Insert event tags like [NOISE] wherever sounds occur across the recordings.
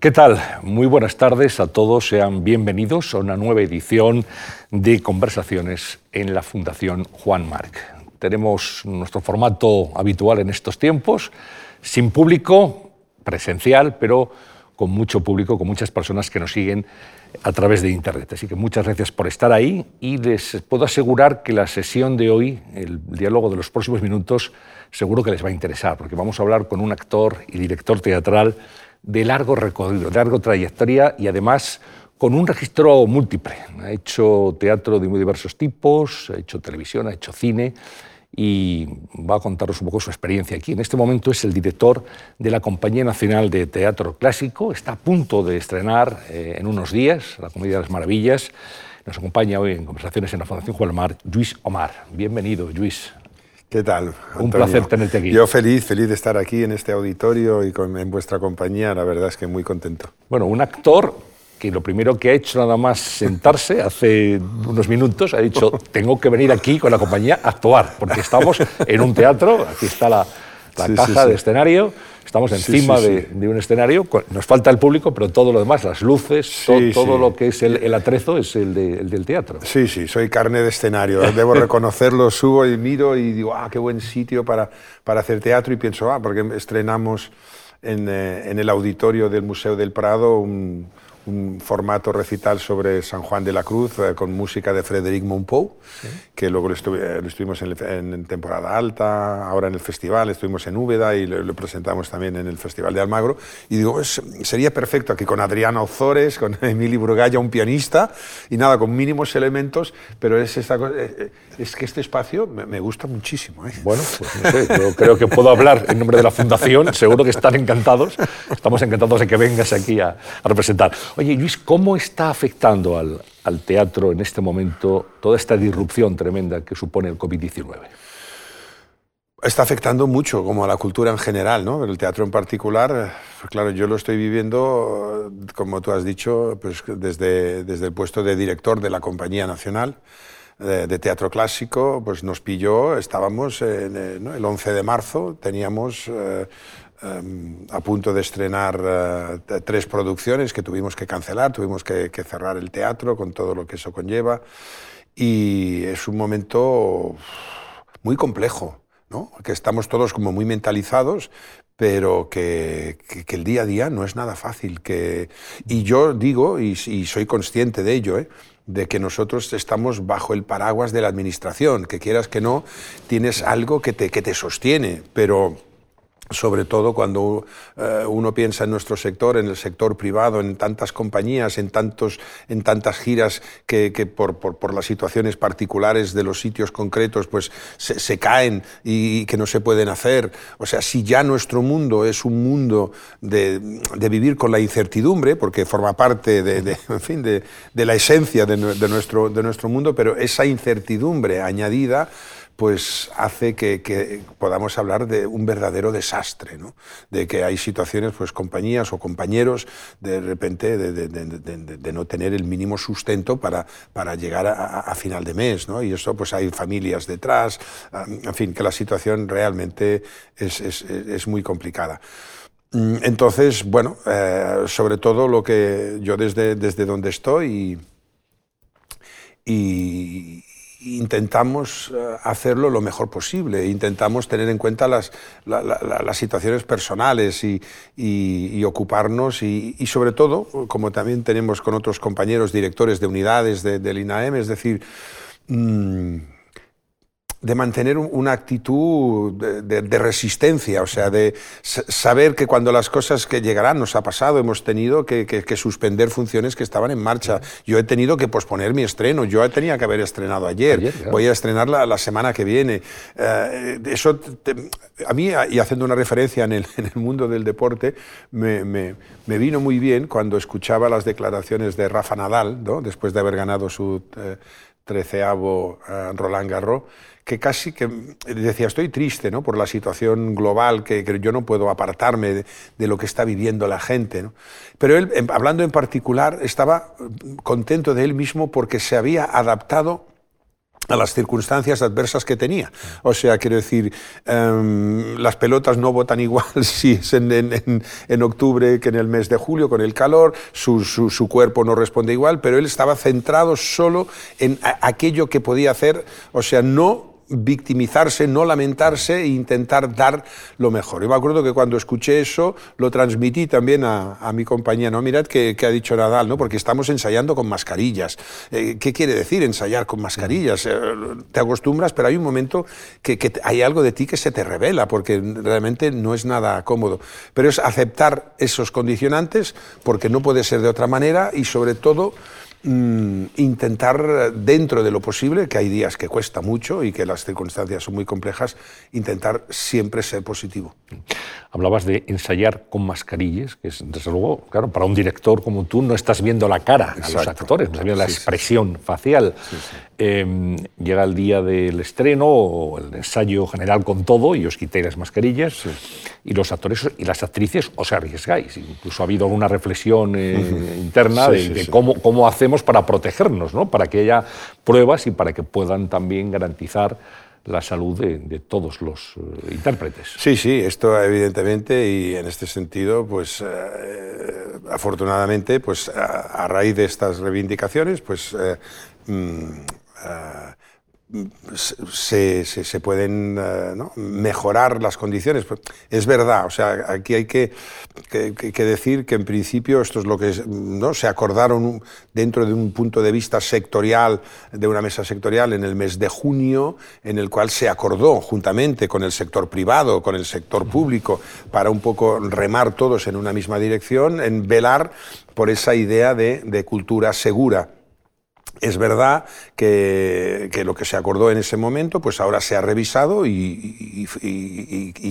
¿Qué tal? Muy buenas tardes a todos. Sean bienvenidos a una nueva edición de Conversaciones en la Fundación Juan Marc. Tenemos nuestro formato habitual en estos tiempos, sin público, presencial, pero con mucho público, con muchas personas que nos siguen a través de Internet. Así que muchas gracias por estar ahí y les puedo asegurar que la sesión de hoy, el diálogo de los próximos minutos, seguro que les va a interesar, porque vamos a hablar con un actor y director teatral de largo recorrido, de larga trayectoria y además con un registro múltiple. Ha hecho teatro de muy diversos tipos, ha hecho televisión, ha hecho cine y va a contaros un poco su experiencia aquí. En este momento es el director de la Compañía Nacional de Teatro Clásico, está a punto de estrenar eh, en unos días la Comedia de las Maravillas. Nos acompaña hoy en conversaciones en la Fundación Juan Mar, Luis Omar. Bienvenido, Luis. ¿Qué tal? Un placer tenerte aquí. Yo feliz, feliz de estar aquí en este auditorio y con, en vuestra compañía. La verdad es que muy contento. Bueno, un actor que lo primero que ha hecho nada más sentarse hace unos minutos ha dicho [LAUGHS] tengo que venir aquí con la compañía a actuar porque estamos en un teatro. Aquí está la, la caja de escenario. Estamos encima de, un escenario, nos falta el público, pero todo lo demás, las luces, todo lo que es el, atrezo es el, del teatro. Sí, sí, soy carne de escenario, [LAUGHS] debo reconocerlo, subo y miro y digo, ah, qué buen sitio para, para hacer teatro y pienso, ah, porque estrenamos en, eh, en el auditorio del Museo del Prado un, un formato recital sobre San Juan de la Cruz eh, con música de Frédéric Monpou, que luego lo, estuvimos en, temporada alta, ahora en el festival, estuvimos en Úbeda y lo, presentamos también en el Festival de Almagro. Y digo, sería perfecto aquí con Adriana Ozores, con [LAUGHS] Emili Burgaya, un pianista, y nada, con mínimos elementos, pero es, esta, eh, eh, es que este espacio me, gusta muchísimo. Bueno, pues no sé, yo creo que puedo hablar en nombre de la Fundación, seguro que están encantados, estamos encantados de que vengas aquí a, a representar. Oye, Luis, ¿cómo está afectando al, teatro en este momento toda esta disrupción tremenda que supone el COVID-19? Está afectando mucho, como a la cultura en general, ¿no? El teatro en particular, claro, yo lo estoy viviendo, como tú has dicho, pues desde, desde el puesto de director de la Compañía Nacional de, Teatro Clásico, pues nos pilló, estábamos en, el 11 de marzo, teníamos eh, Em, a punto de estrenar eh, tres producciones que tuvimos que cancelar, tuvimos que, cerrar el teatro con todo lo que eso conlleva. Y es un momento muy complejo, ¿no? que estamos todos como muy mentalizados, pero que, que, el día a día no es nada fácil. Que, y yo digo, y, y soy consciente de ello, ¿eh? de que nosotros estamos bajo el paraguas de la administración, que quieras que no, tienes algo que te, que te sostiene, pero sobre todo cuando eh, uno piensa en nuestro sector, en el sector privado, en tantas compañías, en, tantos, en tantas giras que, por, por, las situaciones particulares de los sitios concretos pues se, caen y, que no se pueden hacer. O sea, si ya nuestro mundo es un mundo de, de vivir con la incertidumbre, porque forma parte de, [LAUGHS] en fin, de, la esencia de, nuestro, de nuestro mundo, pero esa incertidumbre añadida pues hace que, podamos hablar de un verdadero desastre, ¿no? de que hay situaciones, pues compañías o compañeros, de repente, de, no tener el mínimo sustento para, para llegar a, final de mes, ¿no? y eso pues hay familias detrás, en fin, que la situación realmente es, es, muy complicada. Mm, entonces, bueno, eh, sobre todo lo que yo desde, desde donde estoy y, intentamos eh, hacerlo lo mejor posible, intentamos tener en cuenta las, las situaciones personales y, y, ocuparnos y, sobre todo, como también tenemos con otros compañeros directores de unidades del INAEM, es decir, mm, de mantener una actitud de, resistencia, o sea, de saber que cuando las cosas que llegarán nos ha pasado, hemos tenido que, suspender funciones que estaban en marcha. Yo he tenido que posponer mi estreno, yo tenía que haber estrenado ayer, voy a estrenarla la semana que viene. Eh, eso, a mí, y haciendo una referencia en el, mundo del deporte, me, vino muy bien cuando escuchaba las declaraciones de Rafa Nadal, ¿no? después de haber ganado su eh, treceavo eh, Roland Garros, que casi que decía, estoy triste ¿no? por la situación global, que, yo no puedo apartarme de, lo que está viviendo la gente. ¿no? Pero él, hablando en particular, estaba contento de él mismo porque se había adaptado a las circunstancias adversas que tenía. O sea, quiero decir, em, las pelotas no votan igual [LAUGHS] si es en, octubre que en el mes de julio con el calor, su, su, cuerpo no responde igual, pero él estaba centrado solo en aquello que podía hacer, o sea, no victimizarse, no lamentarse e intentar dar lo mejor. Yo me acuerdo que cuando escuché eso lo transmití también a, mi compañía, ¿no? Mirad qué, ha dicho Nadal, ¿no? Porque estamos ensayando con mascarillas. Eh, ¿Qué quiere decir ensayar con mascarillas? Eh, te acostumbras, pero hay un momento que, que, hay algo de ti que se te revela, porque realmente no es nada cómodo. Pero es aceptar esos condicionantes, porque no puede ser de otra manera y sobre todo Mm, intentar, dentro de lo posible, que hay días que cuesta mucho y que las circunstancias son muy complejas, intentar siempre ser positivo. Hablabas de ensayar con mascarillas, que es, desde luego, claro, para un director como tú no estás viendo la cara a los actores, no estás viendo la expresión facial. Em, llega el día del estreno o el ensayo general con todo y os quitáis las mascarillas y los actores y las actrices os arriesgáis. Incluso ha habido una reflexión eh, [LAUGHS] interna de, cómo, cómo hacemos para protegernos, ¿no? para que haya pruebas y para que puedan también garantizar la salud de, todos los eh, intérpretes. Sí, sí, esto evidentemente y en este sentido, pues eh, afortunadamente, pues a, raíz de estas reivindicaciones, pues mm, se, se, pueden eh, mejorar las condiciones. Es verdad, o sea, aquí hay que, que, decir que en principio esto es lo que ¿no? se acordaron dentro de un punto de vista sectorial, de una mesa sectorial en el mes de junio, en el cual se acordó juntamente con el sector privado, con el sector público, para un poco remar todos en una misma dirección, en velar por esa idea de, de cultura segura es verdad que, lo que se acordó en ese momento, pues ahora se ha revisado y,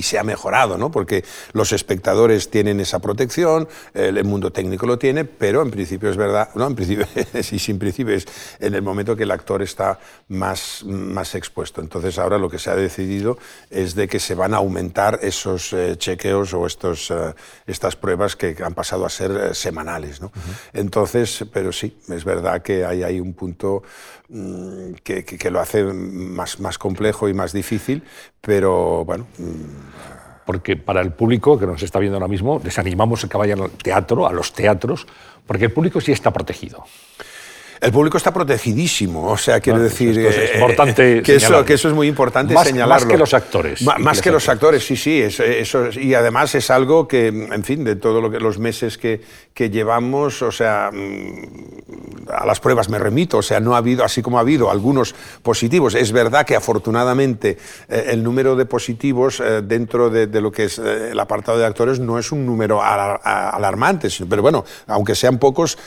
se ha mejorado, ¿no? Porque los espectadores tienen esa protección, el, mundo técnico lo tiene, pero en principio es verdad, no, en principio, [LAUGHS] sí, sin principio es en el momento que el actor está más, más expuesto. Entonces ahora lo que se ha decidido es de que se van a aumentar esos eh, chequeos o estos, eh, estas pruebas que han pasado a ser eh, semanales, ¿no? Entonces, pero sí, es verdad que hay, hay un punto mm, que, lo hace más, más complejo y más difícil, pero bueno. Mm, porque para el público que nos está viendo ahora mismo, les animamos a que vayan al teatro, a los teatros, porque el público sí está protegido. El público está protegidísimo, o sea, quiero decir es eh, importante que, eso, que, eso, es muy importante más, señalarlo. Más que los actores. más que los actores, sí, sí. eso, y además es algo que, en fin, de todos lo los meses que, que llevamos, o sea, mm, a las pruebas me remito, o sea, no ha habido, así como ha habido algunos positivos. Es verdad que afortunadamente eh, el número de positivos eh, dentro de, lo que es el apartado de actores no es un número alarmante, pero bueno, aunque sean pocos,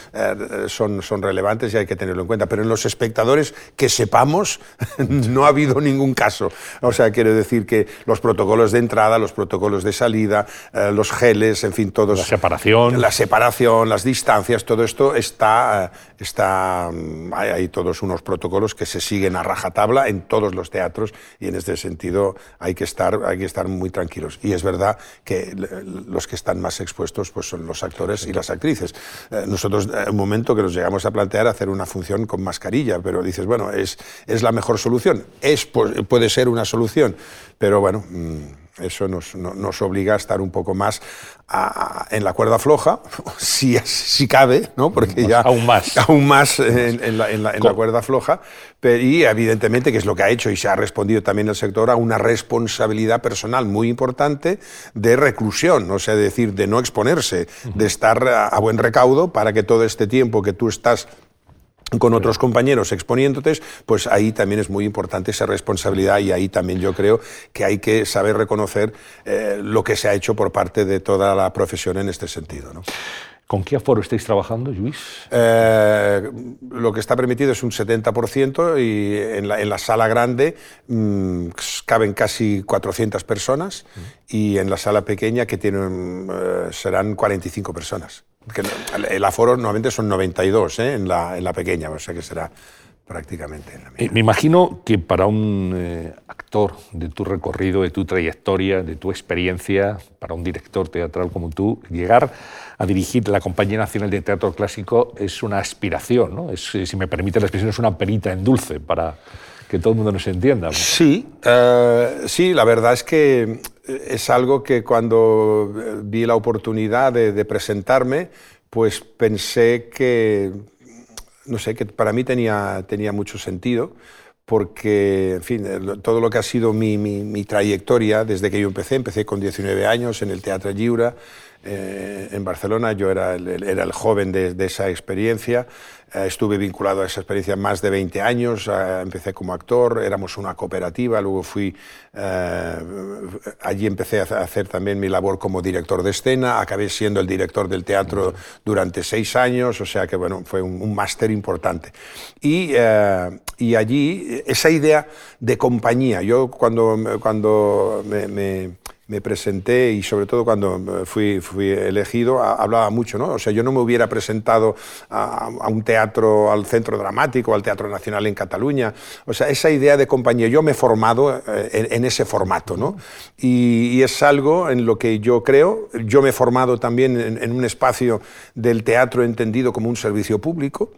son, son relevantes y hay que tenerlo en cuenta. Pero en los espectadores, que sepamos, [LAUGHS] no ha habido ningún caso. O sea, quiero decir que los protocolos de entrada, los protocolos de salida, eh, los geles, en fin, todos. La separación. La separación, las distancias, todo esto está. Eh, está mm, hay, todos unos protocolos que se siguen a rajatabla en todos los teatros y en este sentido hay que estar, hay que estar muy tranquilos. Y es verdad que los que están más expuestos pues son los actores y las actrices. Eh, nosotros, en un momento que nos llegamos a plantear hacer una función con mascarilla, pero dices, bueno, es, es la mejor solución. Es, puede ser una solución, pero bueno. Mm, eso nos, nos, obliga a estar un poco más en la cuerda floja, [LAUGHS] si, si cabe, ¿no? porque ya aún más, aún más en, la, en, la, cuerda floja, pero, y evidentemente, que es lo que ha hecho y se ha respondido también el sector, a una responsabilidad personal muy importante de reclusión, o sea, decir, de no exponerse, de estar a buen recaudo para que todo este tiempo que tú estás con otros compañeros exponiéndote, pues ahí también es muy importante esa responsabilidad y ahí también yo creo que hay que saber reconocer eh, lo que se ha hecho por parte de toda la profesión en este sentido. ¿no? ¿Con qué aforo estáis trabajando, Luis? Eh, lo que está permitido es un 70% y en la, en la sala grande mm, caben casi 400 personas y en la sala pequeña que tienen, eh, serán 45 personas el aforo normalmente son 92 ¿eh? en, la, en, la, pequeña, o sea que será prácticamente en la misma. Me imagino que para un eh, actor de tu recorrido, de tu trayectoria, de tu experiencia, para un director teatral como tú, llegar a dirigir la Compañía Nacional de Teatro Clásico es una aspiración, ¿no? Es, si me permite la expresión, es una perita en dulce para que todo el mundo nos entienda. Sí, eh, sí, la verdad es que es algo que cuando vi la oportunidad de, presentarme, pues pensé que, no sé, que para mí tenía, tenía mucho sentido porque, en fin, todo lo que ha sido mi, mi, trayectoria desde que yo empecé, empecé con 19 años en el Teatro Lliura, eh, en Barcelona, yo era el, era el joven de, de esa experiencia, eh, estuve vinculado a esa experiencia más de 20 años, eh, empecé como actor, éramos una cooperativa, luego fui, eh, allí empecé a hacer también mi labor como director de escena, acabé siendo el director del teatro durante seis años, o sea que bueno, fue un, máster importante. Y, y, allí esa idea de compañía, yo cuando, cuando me me presenté y sobre todo cuando fui, fui elegido hablaba mucho, ¿no? O sea, yo no me hubiera presentado a, un teatro, al Centro Dramático, al Teatro Nacional en Cataluña. O sea, esa idea de compañía, yo me he formado eh, en, ese formato, ¿no? Y, es algo en lo que yo creo. Yo me he formado también en un espacio del teatro entendido como un servicio público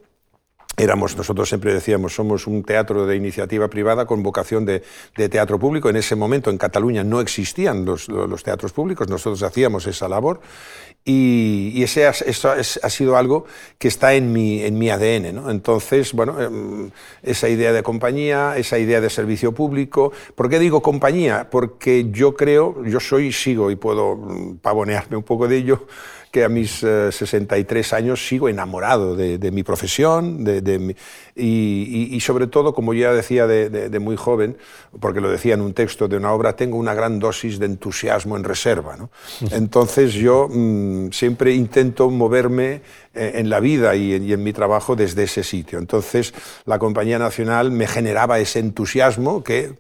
éramos, nosotros siempre decíamos, somos un teatro de iniciativa privada con vocación de, teatro público. En ese momento en Cataluña no existían los, teatros públicos, nosotros hacíamos esa labor y, ese eso ha sido algo que está en mi, en mi ADN. ¿no? Entonces, bueno, em, esa idea de compañía, esa idea de servicio público. ¿Por qué digo compañía? Porque yo creo, yo soy, sigo y puedo mm, pavonearme un poco de ello, que a mis 63 eh, años sigo enamorado de, mi profesión de, y, sobre todo, como ya decía de, muy joven, porque lo decía en un texto de una obra, tengo una gran dosis de entusiasmo en reserva. ¿no? [LAUGHS] Entonces yo mm, siempre intento moverme eh, en la vida y en, mi trabajo desde ese sitio. Entonces la Compañía Nacional me generaba ese entusiasmo que,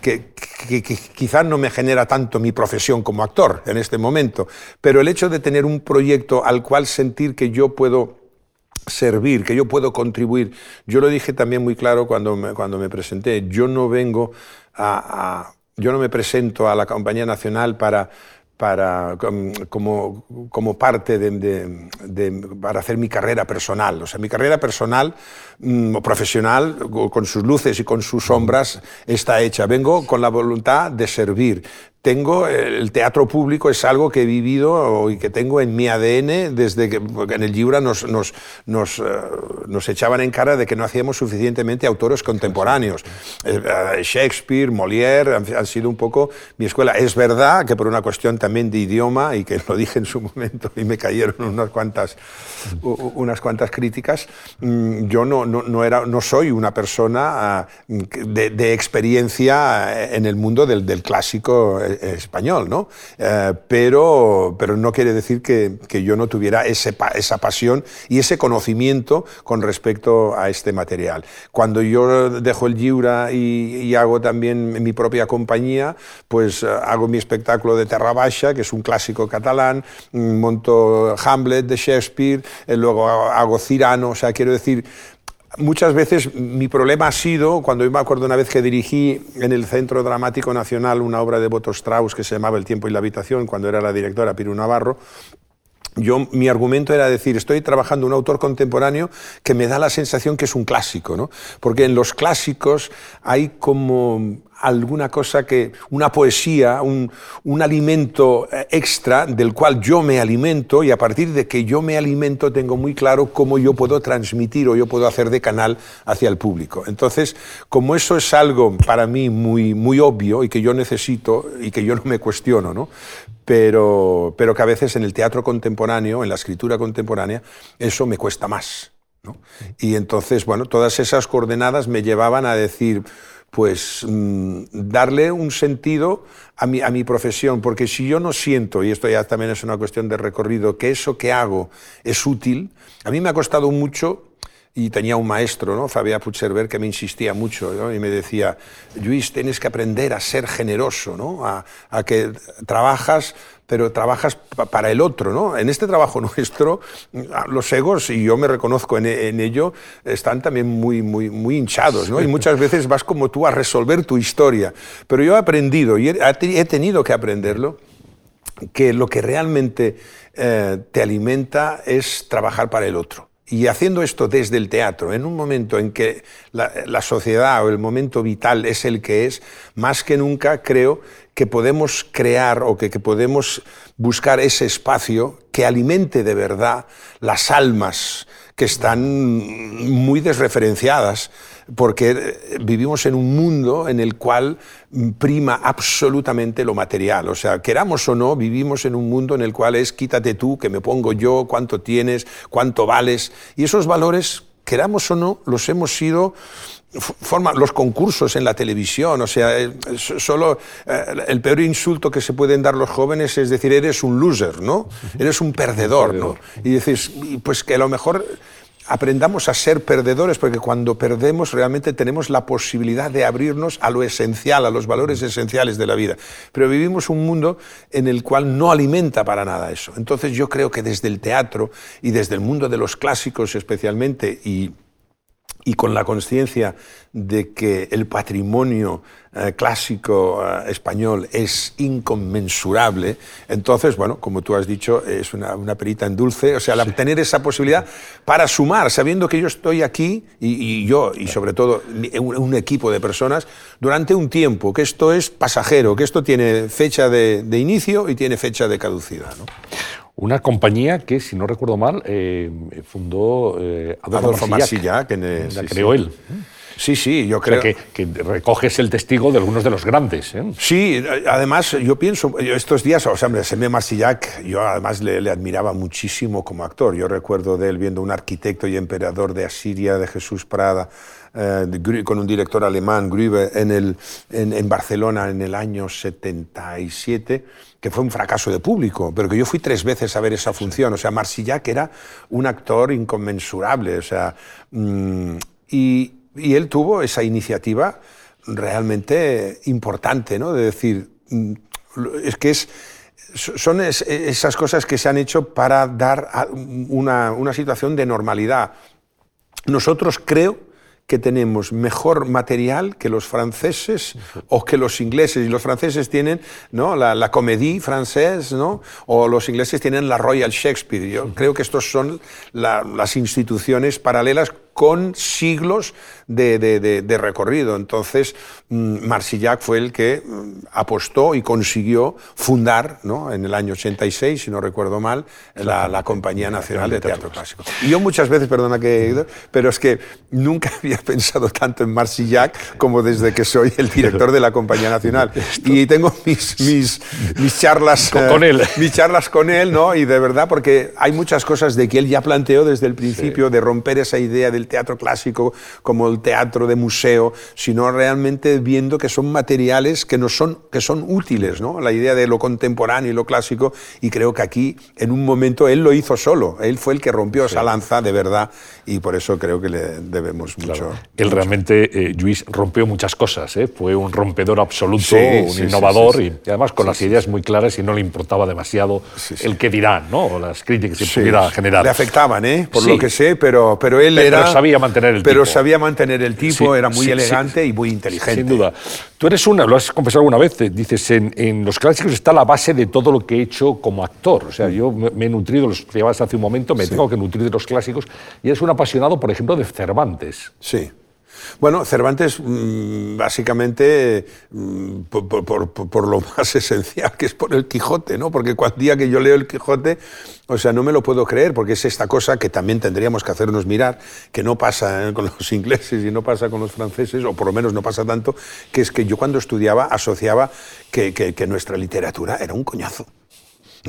que, que, que quizás no me genera tanto mi profesión como actor en este momento, pero el hecho de tener un proyecto al cual sentir que yo puedo servir, que yo puedo contribuir. Yo lo dije también muy claro cuando me, cuando me presenté. Yo no vengo a, yo no me presento a la Compañía Nacional para para, como, como parte de, para hacer mi carrera personal. O sea, mi carrera personal mm, o profesional, con sus luces y con sus sombras, está hecha. Vengo con la voluntad de servir tengo, el teatro público es algo que he vivido y que tengo en mi ADN desde que en el Giura nos, nos, nos, eh, nos, echaban en cara de que no hacíamos suficientemente autores contemporáneos. Eh, eh, Shakespeare, Molière han, sido un poco mi escuela. Es verdad que por una cuestión también de idioma, y que lo dije en su momento y me cayeron unas cuantas, unas cuantas críticas, mm, yo no, no, no, era, no soy una persona ah, de, de experiencia en el mundo del, del clásico español, ¿no? Eh, pero, pero no quiere decir que, yo no tuviera ese, esa pasión y ese conocimiento con respecto a este material. Cuando yo dejo el Giura y, hago también mi propia compañía, pues eh, hago mi espectáculo de Terra Baixa, que es un clásico catalán, mm, monto Hamlet de Shakespeare, eh, luego hago Cirano, o sea, quiero decir, Muchas veces mi problema ha sido, cuando yo me acuerdo una vez que dirigí en el Centro Dramático Nacional una obra de Boto Strauss que se llamaba El tiempo y la habitación, cuando era la directora Piru Navarro, yo, mi argumento era decir, estoy trabajando un autor contemporáneo que me da la sensación que es un clásico, ¿no? Porque en los clásicos hay como alguna cosa que, una poesía, un, un, alimento eh, extra del cual yo me alimento y a partir de que yo me alimento tengo muy claro cómo yo puedo transmitir o yo puedo hacer de canal hacia el público. Entonces, como eso es algo para mí muy, muy obvio y que yo necesito y que yo no me cuestiono, ¿no? Pero, pero que a veces en el teatro contemporáneo, en la escritura contemporánea, eso me cuesta más. ¿no? Y entonces, bueno, todas esas coordenadas me llevaban a decir, pues mm, darle un sentido a mi, a mi profesión, porque si yo no siento, y esto ya también es una cuestión de recorrido, que eso que hago es útil, a mí me ha costado mucho y tenía un maestro, ¿no? Fabián Puigcerver, que me insistía mucho y me decía, Luis, tienes que aprender a ser generoso, ¿no? a, a que trabajas pero trabajas para el otro. ¿no? En este trabajo [LAUGHS] nuestro, los egos, y yo me reconozco en, ello, están también muy, muy, muy hinchados. ¿no? Y muchas veces vas como tú a resolver tu historia. Pero yo he aprendido, y he, tenido que aprenderlo, que lo que realmente eh, te alimenta es trabajar para el otro. Y haciendo esto desde el teatro, en un momento en que la, sociedad o el momento vital es el que es, más que nunca creo que podemos crear o que, que podemos buscar ese espacio que alimente de verdad las almas que están muy desreferenciadas porque eh, vivimos en un mundo en el cual prima absolutamente lo material. O sea, queramos o no, vivimos en un mundo en el cual es quítate tú, que me pongo yo, cuánto tienes, cuánto vales. Y esos valores, queramos o no, los hemos sido forman los concursos en la televisión, o sea, eh, solo eh, el peor insulto que se pueden dar los jóvenes es decir, eres un loser, ¿no? [LAUGHS] Eres un perdedor, ¿no? Y dices, pues que a lo mejor aprendamos a ser perdedores, porque cuando perdemos realmente tenemos la posibilidad de abrirnos a lo esencial, a los valores esenciales de la vida. Pero vivimos un mundo en el cual no alimenta para nada eso. Entonces yo creo que desde el teatro y desde el mundo de los clásicos especialmente, y y con la conciencia de que el patrimonio eh, clásico eh, español es inconmensurable, entonces, bueno, como tú has dicho, es una, perita en dulce, o sea, tener esa posibilidad para sumar, sabiendo que yo estoy aquí y, yo, y sobre todo un, equipo de personas, durante un tiempo, que esto es pasajero, que esto tiene fecha de, de inicio y tiene fecha de caducidad. ¿no? Una compañía que, si no recuerdo mal, eh, fundó eh, Adolfo, Marsillac, que la creó él. Sí, sí, yo creo. que, recoges el testigo de algunos de los grandes. ¿eh? Sí, además, yo pienso, estos días, o sea, me Marsillac, yo además le, admiraba muchísimo como actor. Yo recuerdo de él viendo un arquitecto y emperador de Asiria, de Jesús Prada, con un director alemán, Grübe, en, el, en Barcelona en el año 77 que fue un fracaso de público, pero que yo fui tres veces a ver esa función. O sea, Marsillac era un actor inconmensurable. O sea, mm, y, él tuvo esa iniciativa realmente importante, ¿no? De decir, mm, es que es, son esas cosas que se han hecho para dar una, una situación de normalidad. Nosotros creo que tenemos mejor material que los franceses o que los ingleses. Y los franceses tienen ¿no? la, la comédie francés, ¿no? o los ingleses tienen la Royal Shakespeare. Yo creo que estos son las instituciones paralelas con siglos de, recorrido. Entonces, mm, Marsillac fue el que mm, apostó y consiguió fundar, ¿no? en el año 86, si no recuerdo mal, la, Compañía Nacional de Teatro Clásico. Y yo muchas veces, perdona que, pero es que nunca [LAUGHS] había pensado tanto en Marsillac como desde que soy el director de la Compañía Nacional. [LAUGHS] Y tengo mis, mis, mis charlas con, él. Mis charlas con él, ¿no? Y de verdad, porque hay muchas cosas de que él ya planteó desde el principio de romper esa idea del teatro clásico como el teatro de museo, sino realmente viendo que son materiales que, no son, que son útiles, ¿no? la idea de lo contemporáneo y lo clásico, y creo que aquí en un momento él lo hizo solo, él fue el que rompió esa lanza de verdad, y por eso creo que le debemos mucho. Él realmente, eh, Luis, rompió muchas cosas, ¿eh? fue un rompedor absoluto, un innovador, y, además con las ideas muy claras y no le importaba demasiado el que dirán, ¿no? o las críticas que pudiera generar. Le afectaban, ¿eh? por lo que sé, pero, pero él era... sabía mantener pero sabía mantener el tipo, era muy elegante y muy inteligente. Sin duda. Tú eres una, lo has confesado alguna vez, dices, en, los clásicos está la base de todo lo que he hecho como actor. O sea, yo me, he nutrido, los llevas hace un momento, me tengo que nutrir de los clásicos y eres un apasionado, por ejemplo, de Cervantes. Sí. Bueno, Cervantes mm, básicamente mm, por, lo [LAUGHS] más esencial, que es por el Quijote, ¿no? Porque cuando día que yo leo el Quijote, o sea, no me lo puedo creer, porque es esta cosa que también tendríamos que hacernos mirar, que no pasa ¿eh? con los [LAUGHS] ingleses y no pasa con los franceses, o por lo menos no pasa tanto, que es que yo cuando estudiaba asociaba que nuestra literatura era un coñazo.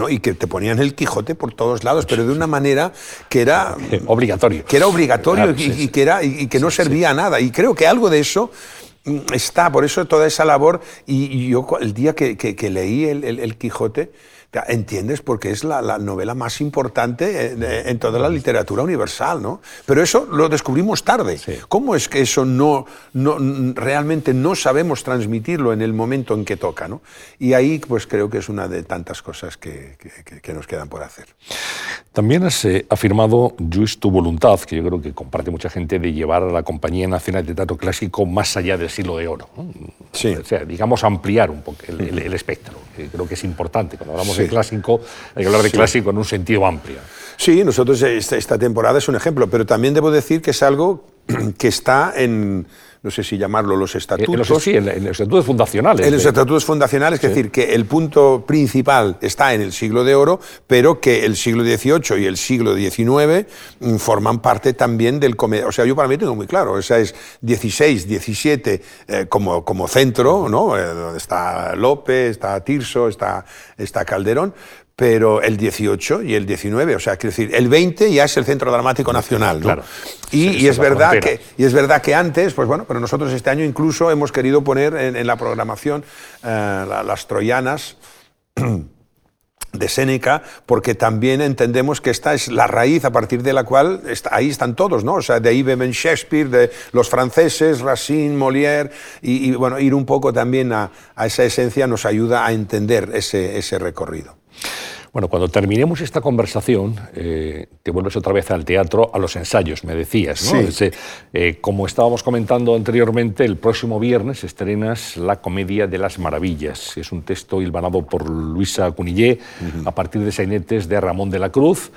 Y que te ponían el Quijote por todos lados, pero de una manera que era [LAUGHS] obligatorio. Que era obligatorio y, que era y, que no servía a nada. Y creo que algo de eso mm, está, por eso toda esa labor. Y, yo el día que, leí el Quijote ¿Entiendes? Porque es la, novela más importante en, toda la literatura universal, ¿no? Pero eso lo descubrimos tarde. ¿Cómo es que eso no, no, realmente no sabemos transmitirlo en el momento en que toca, ¿no? Y ahí pues creo que es una de tantas cosas que, que nos quedan por hacer. También has eh, afirmado, Luis, tu voluntad, que yo creo que comparte mucha gente, de llevar a la Compañía Nacional de Teatro Clásico más allá del siglo de oro. Sí. O sea, digamos, ampliar un poco el, espectro. creo que es importante. Cuando hablamos de clásico, hay que hablar de clásico en un sentido amplio. Sí, nosotros esta temporada es un ejemplo, pero también debo decir que es algo [CLEARS THROAT] que está en no sé si llamarlo los estatutos. sí, en, los estatutos fundacionales. En los estatutos fundacionales, es decir, que el punto principal está en el siglo de oro, pero que el siglo XVIII y el siglo XIX mm, forman parte también del... O sea, yo para mí tengo muy claro, o sea, es 16, 17 eh, como, como centro, ¿no? Eh, donde está López, está Tirso, está, está Calderón, pero el 18 y el 19, o sea, quiero decir, el 20 ya es el Centro Dramático Nacional, ¿no? Claro. Y, es verdad que, y es verdad que antes, pues bueno, pero nosotros este año incluso hemos querido poner en, la programación eh, las troyanas [CLEARS THROAT] de Séneca, porque también entendemos que esta es la raíz a partir de la cual ahí están todos, ¿no? O sea, de ahí beben Shakespeare, de los franceses, Racine, Molière, y, bueno, ir un poco también a, a, esa esencia nos ayuda a entender ese, ese recorrido. Bueno, cuando terminemos esta conversación, eh, te vuelves otra vez al teatro, a los ensayos, me decías. ¿no? Sí. Eh, como estábamos comentando anteriormente, el próximo viernes estrenas La Comedia de las Maravillas. Es un texto hilvanado por Luisa Cunillé a partir de sainetes de Ramón de la Cruz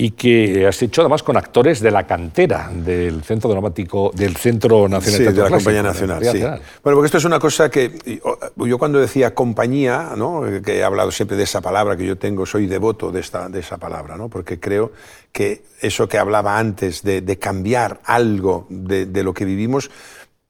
y que has hecho además con actores de la cantera del Centro Dramático, del Centro Nacional sí, de la Compañía Nacional. Sí. Bueno, porque esto es una cosa que yo cuando decía compañía, ¿no? que he hablado siempre de esa palabra que yo tengo, soy devoto de, esta, de esa palabra, ¿no? porque creo que eso que hablaba antes de, de cambiar algo de, de lo que vivimos,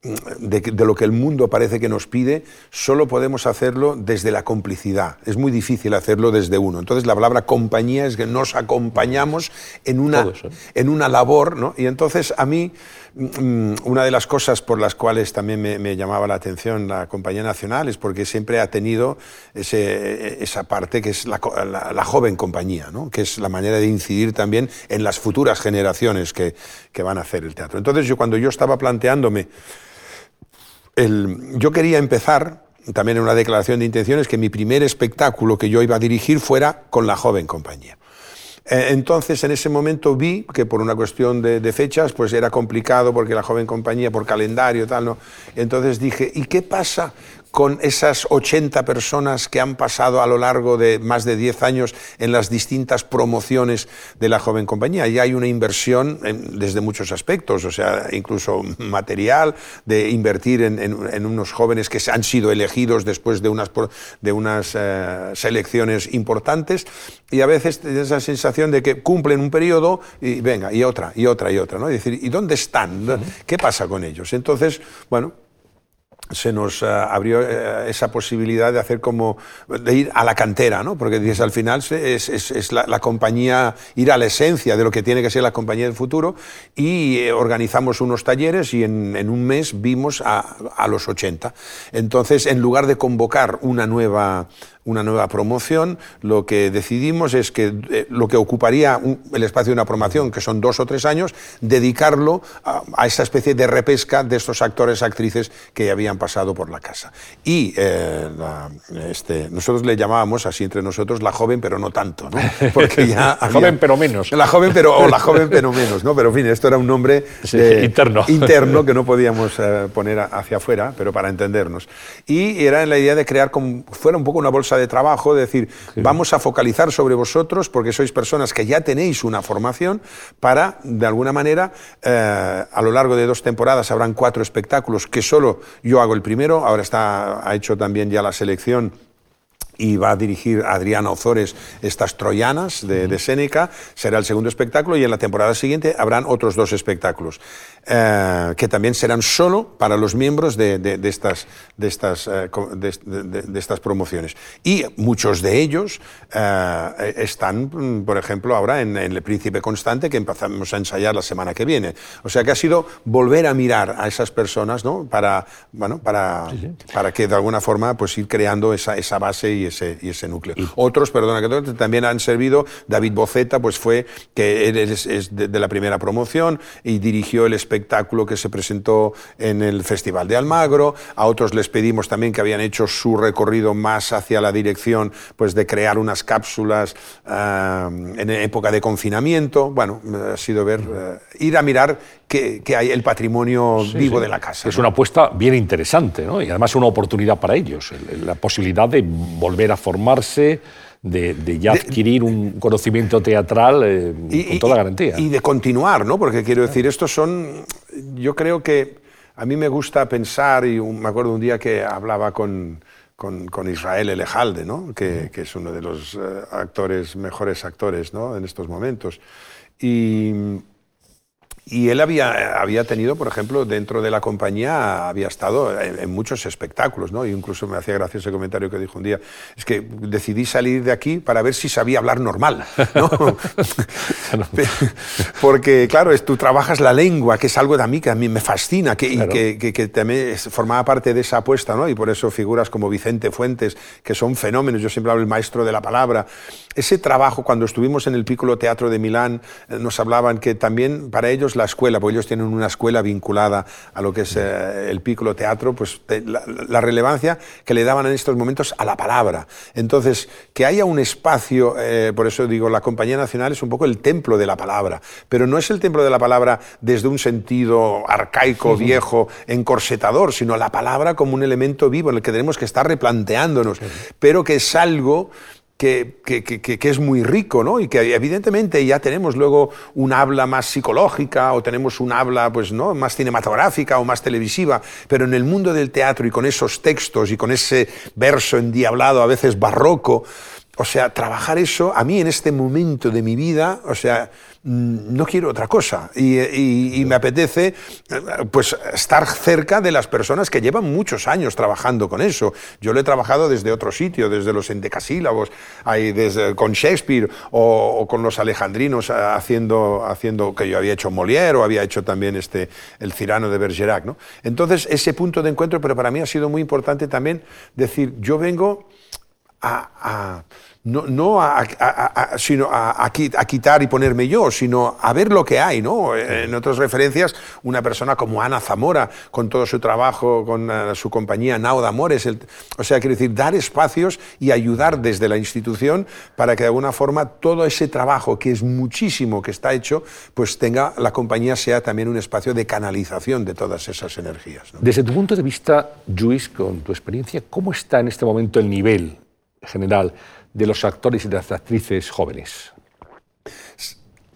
de, lo que el mundo parece que nos pide, solo podemos hacerlo desde la complicidad. Es muy difícil hacerlo desde uno. Entonces la palabra compañía es que nos acompañamos en una, ¿eh? en una labor, ¿no? Y entonces a mí mm, una de las cosas por las cuales también me, llamaba la atención la Compañía Nacional es porque siempre ha tenido ese, esa parte que es la, joven compañía, ¿no? que es la manera de incidir también en las futuras generaciones que, que van a hacer el teatro. Entonces yo cuando yo estaba planteándome yo quería empezar, también en una declaración de intenciones, que mi primer espectáculo que yo iba a dirigir fuera con la joven compañía. Eh, entonces, en ese momento vi que por una cuestión de, de, fechas, pues era complicado porque la joven compañía, por calendario, tal, ¿no? Entonces dije, ¿y qué pasa con esas 80 personas que han pasado a lo largo de más de 10 años en las distintas promociones de la joven compañía. Y hay una inversión desde muchos aspectos, o sea, incluso material, de invertir en, unos jóvenes que han sido elegidos después de unas, de unas eh, selecciones importantes. Y a veces esa sensación de que cumplen un periodo y venga, y otra, y otra, y otra. ¿no? decir, ¿y dónde están? ¿Qué pasa con ellos? Entonces, bueno, se nos eh, abrió eh, esa posibilidad de hacer como, de ir a la cantera, ¿no? Porque dices, al final es, es, la, compañía, ir a la esencia de lo que tiene que ser la compañía del futuro y eh, organizamos unos talleres y en, en un mes vimos a, a, los 80. Entonces, en lugar de convocar una nueva una nueva promoción, lo que decidimos es que eh, lo que ocuparía el espacio de una promoción, que son dos o tres años, dedicarlo a, esa especie de repesca de estos actores, actrices que ya habían pasado por la casa. Y eh, este, nosotros le llamábamos así entre nosotros la joven, pero no tanto, ¿no? [LAUGHS] Porque ya la joven, pero menos. La joven, pero, o la joven, pero menos, ¿no? Pero en fin, esto era un nombre interno. interno que no podíamos eh, poner hacia afuera, pero para entendernos. Y era en la idea de crear como fuera un poco una bolsa de trabajo, de decir, vamos a focalizar sobre vosotros porque sois personas que ya tenéis una formación para, de alguna manera, eh, a lo largo de dos temporadas habrán cuatro espectáculos que solo yo hago el primero, ahora está, ha hecho también ya la selección y va a dirigir Adriana Ozores estas Troyanas de, de, Séneca, será el segundo espectáculo y en la temporada siguiente habrán otros dos espectáculos. Eh, que también serán solo para los miembros de, estas, de, estas, eh, de, estas promociones. Y muchos de ellos eh, están, mm, por ejemplo, ahora en, El Príncipe Constante, que empezamos a ensayar la semana que viene. O sea que ha sido volver a mirar a esas personas ¿no? para, bueno, para, para que de alguna forma pues, ir creando esa, esa base y ese, y ese núcleo. Otros, perdona que también han servido, David Boceta, pues fue, que es, de, la primera promoción y dirigió el espectáculo que se presentó en el Festival de Almagro, a otros les pedimos también que habían hecho su recorrido más hacia la dirección pues, de crear unas cápsulas ah, en época de confinamiento, bueno, ha sido ver, eh, ir a mirar que, hay el patrimonio vivo de la casa. Es una apuesta bien interesante ¿no? y además una oportunidad para ellos, la posibilidad de volver a formarse, de, ya adquirir un conocimiento teatral eh, con toda garantía. Y de continuar, ¿no? porque quiero decir, estos son, yo creo que a mí me gusta pensar, y me acuerdo un día que hablaba con, con, Israel Elejalde, ¿no? que, que, es uno de los eh, actores, mejores actores ¿no? en estos momentos. Y y él había, había tenido, por ejemplo, dentro de la compañía, había estado en, muchos espectáculos, ¿no? Y incluso me hacía gracia ese comentario que dijo un día, es que decidí salir de aquí para ver si sabía hablar normal, ¿no? [LAUGHS] Porque, claro, es, tú trabajas la lengua, que es algo de a mí que a mí me fascina, que, y que, que, también formaba parte de esa apuesta, ¿no? Y por eso figuras como Vicente Fuentes, que son fenómenos, yo siempre hablo el maestro de la palabra. Ese trabajo, cuando estuvimos en el Piccolo Teatro de Milán, eh, nos hablaban que también para ellos la escuela, porque ellos tienen una escuela vinculada a lo que es eh, el Piccolo Teatro, pues la, relevancia que le daban en estos momentos a la palabra. Entonces, que haya un espacio, eh, por eso digo, la Compañía Nacional es un poco el templo de la palabra, pero no es el templo de la palabra desde un sentido arcaico, viejo, encorsetador, sino la palabra como un elemento vivo en el que tenemos que estar replanteándonos, pero que es algo que, que, es muy rico, ¿no? Y que evidentemente ya tenemos luego un habla más psicológica o tenemos un habla pues, ¿no? más cinematográfica o más televisiva, pero en el mundo del teatro y con esos textos y con ese verso endiablado, a veces barroco, o sea, trabajar eso, a mí en este momento de mi vida, o sea, no quiero otra cosa. Y, me apetece eh, pues, estar cerca de las personas que llevan muchos años trabajando con eso. Yo lo he trabajado desde otro sitio, desde los endecasílabos, ahí, desde, con Shakespeare o, con los alejandrinos eh, haciendo, haciendo, que yo había hecho Molière o había hecho también este, el Cirano de Bergerac. ¿no? Entonces, ese punto de encuentro, pero para mí ha sido muy importante también decir, yo vengo a no, no a, sino a, quitar y ponerme yo, sino a ver lo que hay. ¿no? En otras referencias, una persona como Ana Zamora, con todo su trabajo, con eh, su compañía Nao de Amores, o sea, quiero decir, dar espacios y ayudar desde la institución para que de alguna forma todo ese trabajo, que es muchísimo que está hecho, pues tenga, la compañía sea también un espacio de canalización de todas esas energías. Desde tu punto de vista, Luis, con tu experiencia, ¿cómo está en este momento el nivel general de los actores y de las actrices jóvenes?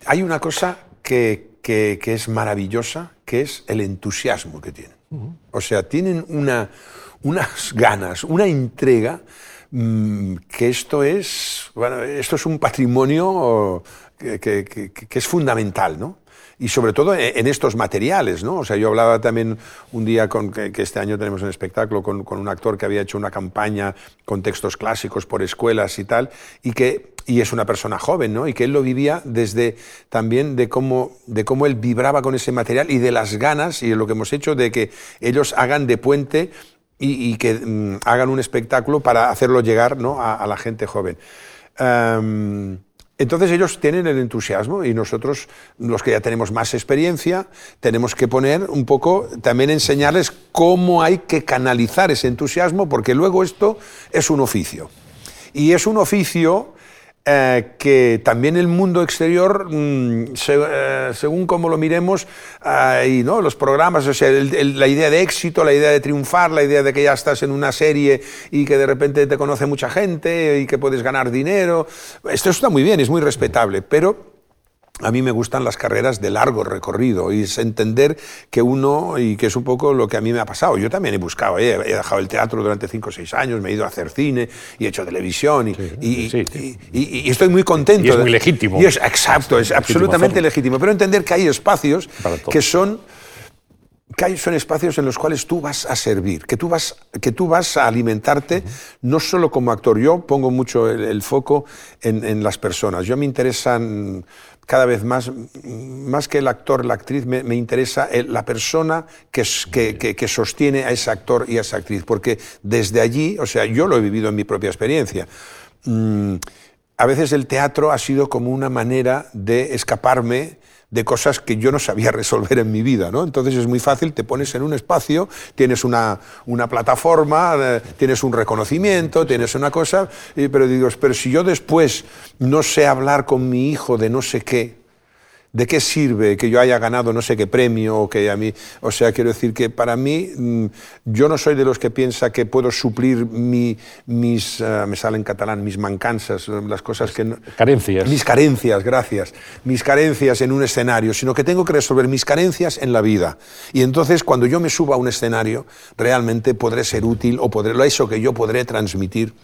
Hay una cosa que, que, es maravillosa, que es el entusiasmo que tienen. O sea, tienen una, unas ganas, una entrega, mm, que esto es, bueno, esto es un patrimonio que, que es fundamental, ¿no? Y sobre todo en estos materiales, ¿no? O sea, yo hablaba también un día con que, este año tenemos un espectáculo con, con, un actor que había hecho una campaña con textos clásicos por escuelas y tal, y que y es una persona joven, ¿no? Y que él lo vivía desde también de cómo, de cómo él vibraba con ese material y de las ganas y lo que hemos hecho de que ellos hagan de puente y, que mm, hagan un espectáculo para hacerlo llegar ¿no? a, la gente joven. Entonces ellos tienen el entusiasmo y nosotros, los que ya tenemos más experiencia, tenemos que poner un poco, también enseñarles cómo hay que canalizar ese entusiasmo, porque luego esto es un oficio. Y es un oficio eh, que también el mundo exterior, mm, eh, según como lo miremos, y ¿no? los programas, o sea, la idea de éxito, la idea de triunfar, la idea de que ya estás en una serie y que de repente te conoce mucha gente y que puedes ganar dinero, esto está muy bien, es muy respetable, pero a mí me gustan las carreras de largo recorrido y es entender que uno, y que es un poco lo que a mí me ha pasado, yo también he buscado, ¿eh? he dejado el teatro durante 5 o 6 años, me he ido a hacer cine y he hecho televisión y, estoy muy contento. Y es muy legítimo. Y es, exacto, es, absolutamente legítimo, pero entender que hay espacios que son que hay, son espacios en los cuales tú vas a servir, que tú vas, que tú vas a alimentarte, no solo como actor. Yo pongo mucho el, foco en, en, las personas. Yo me interesan cada vez más, más que el actor, la actriz, me, interesa la persona que, que, que, sostiene a ese actor y a esa actriz, porque desde allí, o sea, yo lo he vivido en mi propia experiencia. Mm, a veces el teatro ha sido como una manera de escaparme de cosas que yo no sabía [LAUGHS] resolver en mi vida. ¿no? Entonces es muy fácil, te pones en un espacio, tienes una, una plataforma, eh, tienes un reconocimiento, tienes una cosa, pero digo, pero si yo después no sé hablar con mi hijo de no sé qué, ¿De qué sirve que yo haya ganado no sé qué premio o que a mí, o sea, quiero decir que para mí mm, yo no soy de los que piensa que puedo suplir mi, mis, eh, me sale en catalán, mis mancanzas, las cosas que carencias. Mis carencias, gracias. Mis carencias en un escenario, sino que tengo que resolver mis carencias en la vida. Y entonces cuando yo me suba a un escenario, realmente podré ser útil o podré lo eso que yo podré transmitir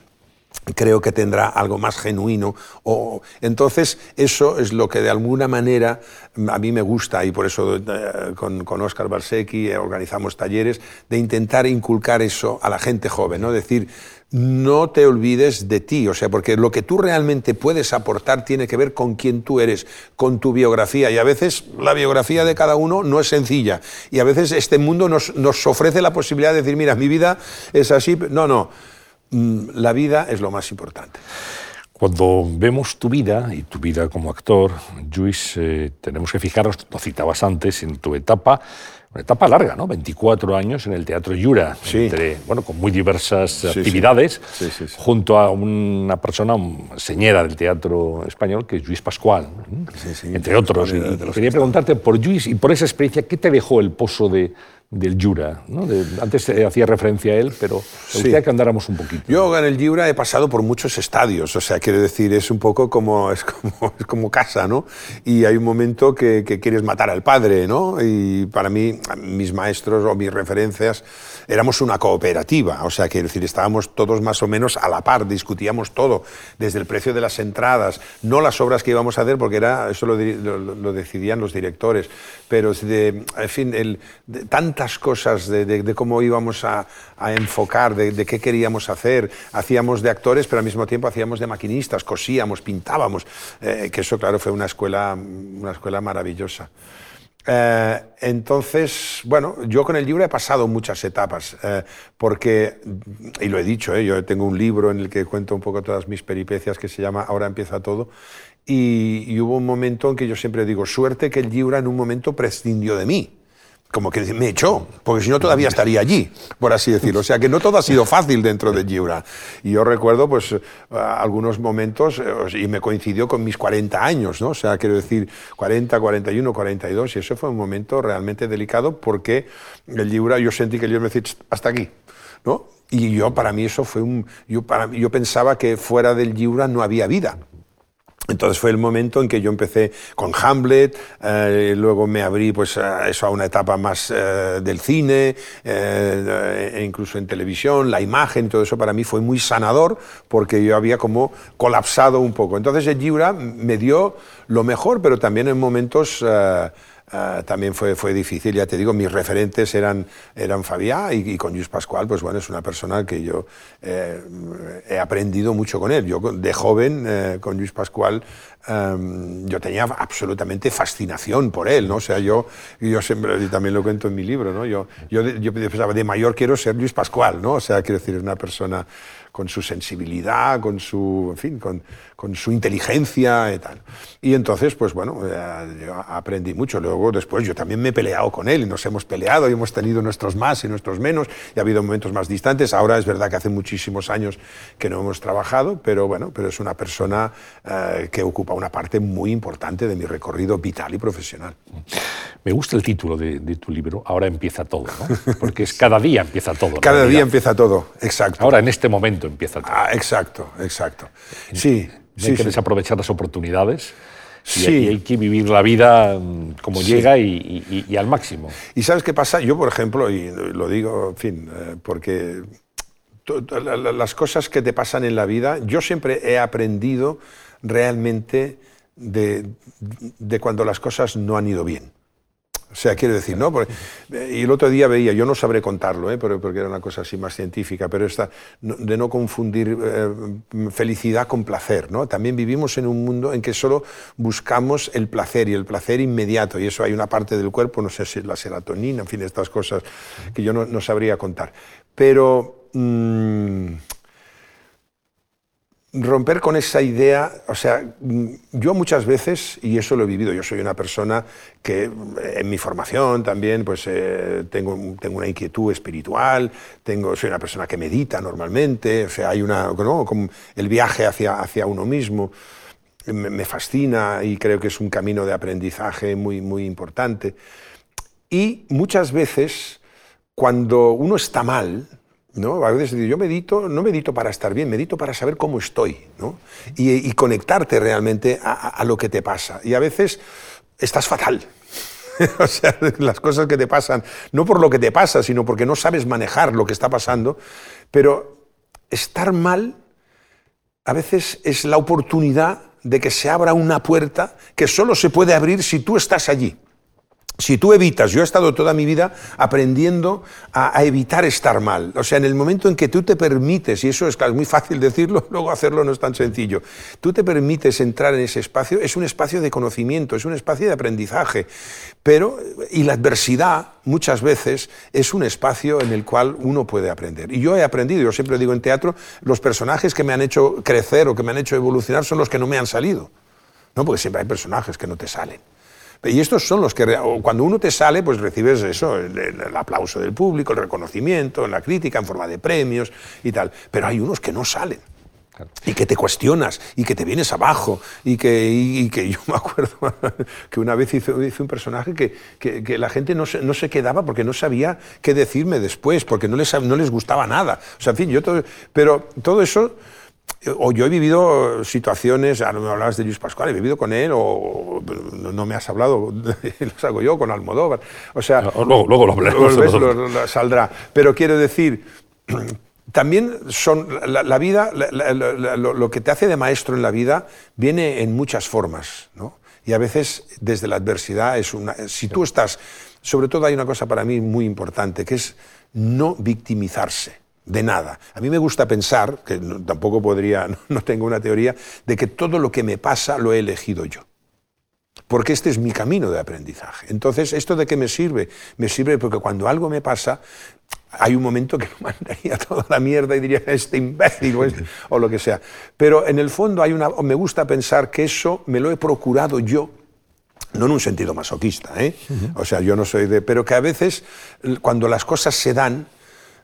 creo que tendrá algo más genuino. O, entonces, eso es lo que de alguna manera a mí me gusta y por eso eh, con, con Oscar Barsecki organizamos talleres de intentar inculcar eso a la gente joven, ¿no? decir, no te olvides de ti, o sea, porque lo que tú realmente puedes aportar tiene que ver con quién tú eres, con tu biografía, y a veces la biografía de cada uno no es sencilla, y a veces este mundo nos, nos ofrece la posibilidad de decir, mira, mi vida es así, no, no la vida es lo más importante. Cuando vemos tu vida y tu vida como actor, Luis, eh, tenemos que fijarnos, lo citabas antes, en tu etapa, una etapa larga, ¿no? 24 años en el Teatro Yura, entre, bueno, con muy diversas actividades, junto a una persona señera del teatro español, que es Luis Pascual, entre otros. quería preguntarte por Luis y por esa experiencia, ¿qué te dejó el pozo de, del Jura. ¿no? antes hacía referencia a él, pero me gustaría que andáramos un poquito. Yo en el Jura he pasado por muchos estadios, o sea, quiero decir, es un poco como, es como, [LAUGHS] es como casa, ¿no? Y hay un momento que, que, quieres matar al padre, ¿no? Y para mí, mis maestros o mis referencias, éramos una cooperativa, o sea, quiero decir, estábamos todos más o menos a la par, discutíamos todo, desde el precio de las entradas, no las obras que íbamos a hacer, porque era, eso lo, lo, decidían los directores, pero, en fin, de, cosas de, cómo íbamos a, enfocar, de, qué queríamos hacer. Hacíamos de actores, pero al mismo tiempo hacíamos de maquinistas, cosíamos, pintábamos, eh, que eso, claro, fue una escuela, una escuela maravillosa. Eh, entonces, bueno, yo con el libro he pasado muchas etapas, eh, porque, y lo he dicho, yo tengo un libro en el que cuento un poco todas mis peripecias que se llama Ahora empieza todo, y hubo un momento en que yo siempre digo, suerte que el libro en un momento prescindió de mí como que me echó, porque si no todavía estaría allí, por así decirlo. O sea que no todo ha sido fácil dentro de Giura. Y yo recuerdo pues algunos momentos, eh, y me coincidió con mis 40 años, ¿no? O sea, quiero decir, 40, 41, 42, y eso fue un momento realmente delicado porque el Giura, yo sentí que el Giura me decía, hasta aquí, ¿no? Y yo, para mí eso fue un... Yo, para, yo pensaba que fuera del Giura no había vida. Entonces fue el momento en que yo empecé con Hamlet, eh, luego me abrí pues, a eso a una etapa más eh, del cine, eh, e incluso en televisión, la imagen todo eso para mí fue muy sanador porque yo había como colapsado un poco. Entonces el Giura me dio lo mejor, pero también en momentos Ah, también fue, fue difícil, ya te digo, mis referentes eran, eran Fabiá y, con Luis Pascual, pues bueno, es una persona que yo eh, he aprendido mucho con él. Yo de joven eh, con Luis Pascual em, yo tenía absolutamente fascinación por él, ¿no? O sea, yo, yo siempre, y también lo cuento en mi libro, ¿no? Yo, yo, yo pensaba, de mayor quiero ser Luis Pascual, ¿no? O sea, quiero decir, es una persona con su sensibilidad, con su, en fin, con, con su inteligencia y tal. Y entonces, pues bueno, eh, yo aprendí mucho. Luego, después, yo también me he peleado con él y nos hemos peleado y hemos tenido nuestros más y nuestros menos y ha habido momentos más distantes. Ahora es verdad que hace muchísimos años que no hemos trabajado, pero bueno, pero es una persona eh, que ocupa una parte muy importante de mi recorrido vital y profesional. Me gusta el título de, tu libro, Ahora empieza todo, ¿no? Porque es [LAUGHS] cada día empieza todo. Cada día empieza todo, exacto. Ahora, en este momento empieza todo. Ah, exacto, exacto. Sí, hay que desaprovechar las oportunidades. Y hay que vivir la vida mm, como llega y, al máximo. ¿Y sabes qué pasa? Yo, por ejemplo, y lo digo, en fin, eh, porque las cosas que te pasan en la vida, yo siempre he aprendido realmente de, de cuando las cosas no han ido bien. O sea, quiero decir, ¿no? y el otro día veía, yo no sabré contarlo, ¿eh? porque era una cosa así más científica, pero esta, de no confundir eh, felicidad con placer, ¿no? También vivimos en un mundo en que solo buscamos el placer y el placer inmediato, y eso hay una parte del cuerpo, no sé si es la serotonina, en fin, estas cosas que yo no, sabría contar. Pero... Mm, romper con esa idea, o sea, yo muchas veces, y eso lo he vivido, yo soy una persona que en mi formación también, pues eh, tengo, tengo una inquietud espiritual, tengo, soy una persona que medita normalmente, o sea, hay una, ¿no? El viaje hacia, hacia uno mismo me, me, fascina y creo que es un camino de aprendizaje muy, muy importante. Y muchas veces, cuando uno está mal, ¿no? A veces yo medito, no medito para estar bien, medito para saber cómo estoy, ¿no? y, conectarte realmente a, lo que te pasa. Y a veces estás fatal. [LAUGHS] o sea, las cosas que te pasan, no por lo que te pasa, sino porque no sabes manejar lo que está pasando, pero estar mal a veces es la oportunidad de que se abra una puerta que solo se puede abrir si tú estás allí. Si tú evitas, yo he estado toda mi vida aprendiendo a, evitar estar mal. O sea, en el momento en que tú te permites, y eso es, muy fácil [LAUGHS] decirlo, luego hacerlo no es tan sencillo, tú te permites entrar en ese espacio, es un espacio de conocimiento, es un espacio de aprendizaje. Pero, y la adversidad muchas veces es un espacio en el cual uno puede aprender. Y yo he aprendido, yo siempre digo en teatro, los personajes que me han hecho crecer o que me han hecho evolucionar son los que no me han salido. No, porque siempre hay personajes que no te salen. Y estos son los que, cuando uno te sale, pues recibes eso, el, aplauso del público, el reconocimiento, la crítica en forma de premios y tal. Pero hay unos que no salen. Y que te cuestionas, y que te vienes abajo, y que, que yo me acuerdo [LAUGHS] que una vez hice, un personaje que, que, la gente no se, no se, quedaba porque no sabía qué decirme después, porque no les, no les gustaba nada. O sea, en fin, yo todo, pero todo eso o yo he vivido situaciones, ahora me hablabas de Luis Pascual, he vivido con él, o no me has hablado, [LAUGHS] los hago yo con Almodóvar. O sea, luego, luego lo hablaremos. saldrá. Pero quiero decir, [CLEARS THROAT] también son la, vida, lo, que te hace de maestro en la vida viene en muchas formas, ¿no? Y a veces desde la adversidad es una. Si tú estás, sobre todo hay una cosa para mí muy importante, que es no victimizarse de nada. A mí me gusta pensar, que tampoco podría, [LAUGHS] no tengo una teoría, de que todo lo que me pasa lo he elegido yo. Porque este es mi camino de aprendizaje. Entonces, ¿esto de qué me sirve? Me sirve porque cuando algo me pasa, hay un momento que [LAUGHS] me mandaría toda la mierda y diría, este imbécil o, este", o lo que sea. Pero en el fondo hay una, me gusta pensar que eso me lo he procurado yo no en un sentido masoquista, ¿eh? o sea, yo no soy de... pero que a veces cuando las cosas se dan,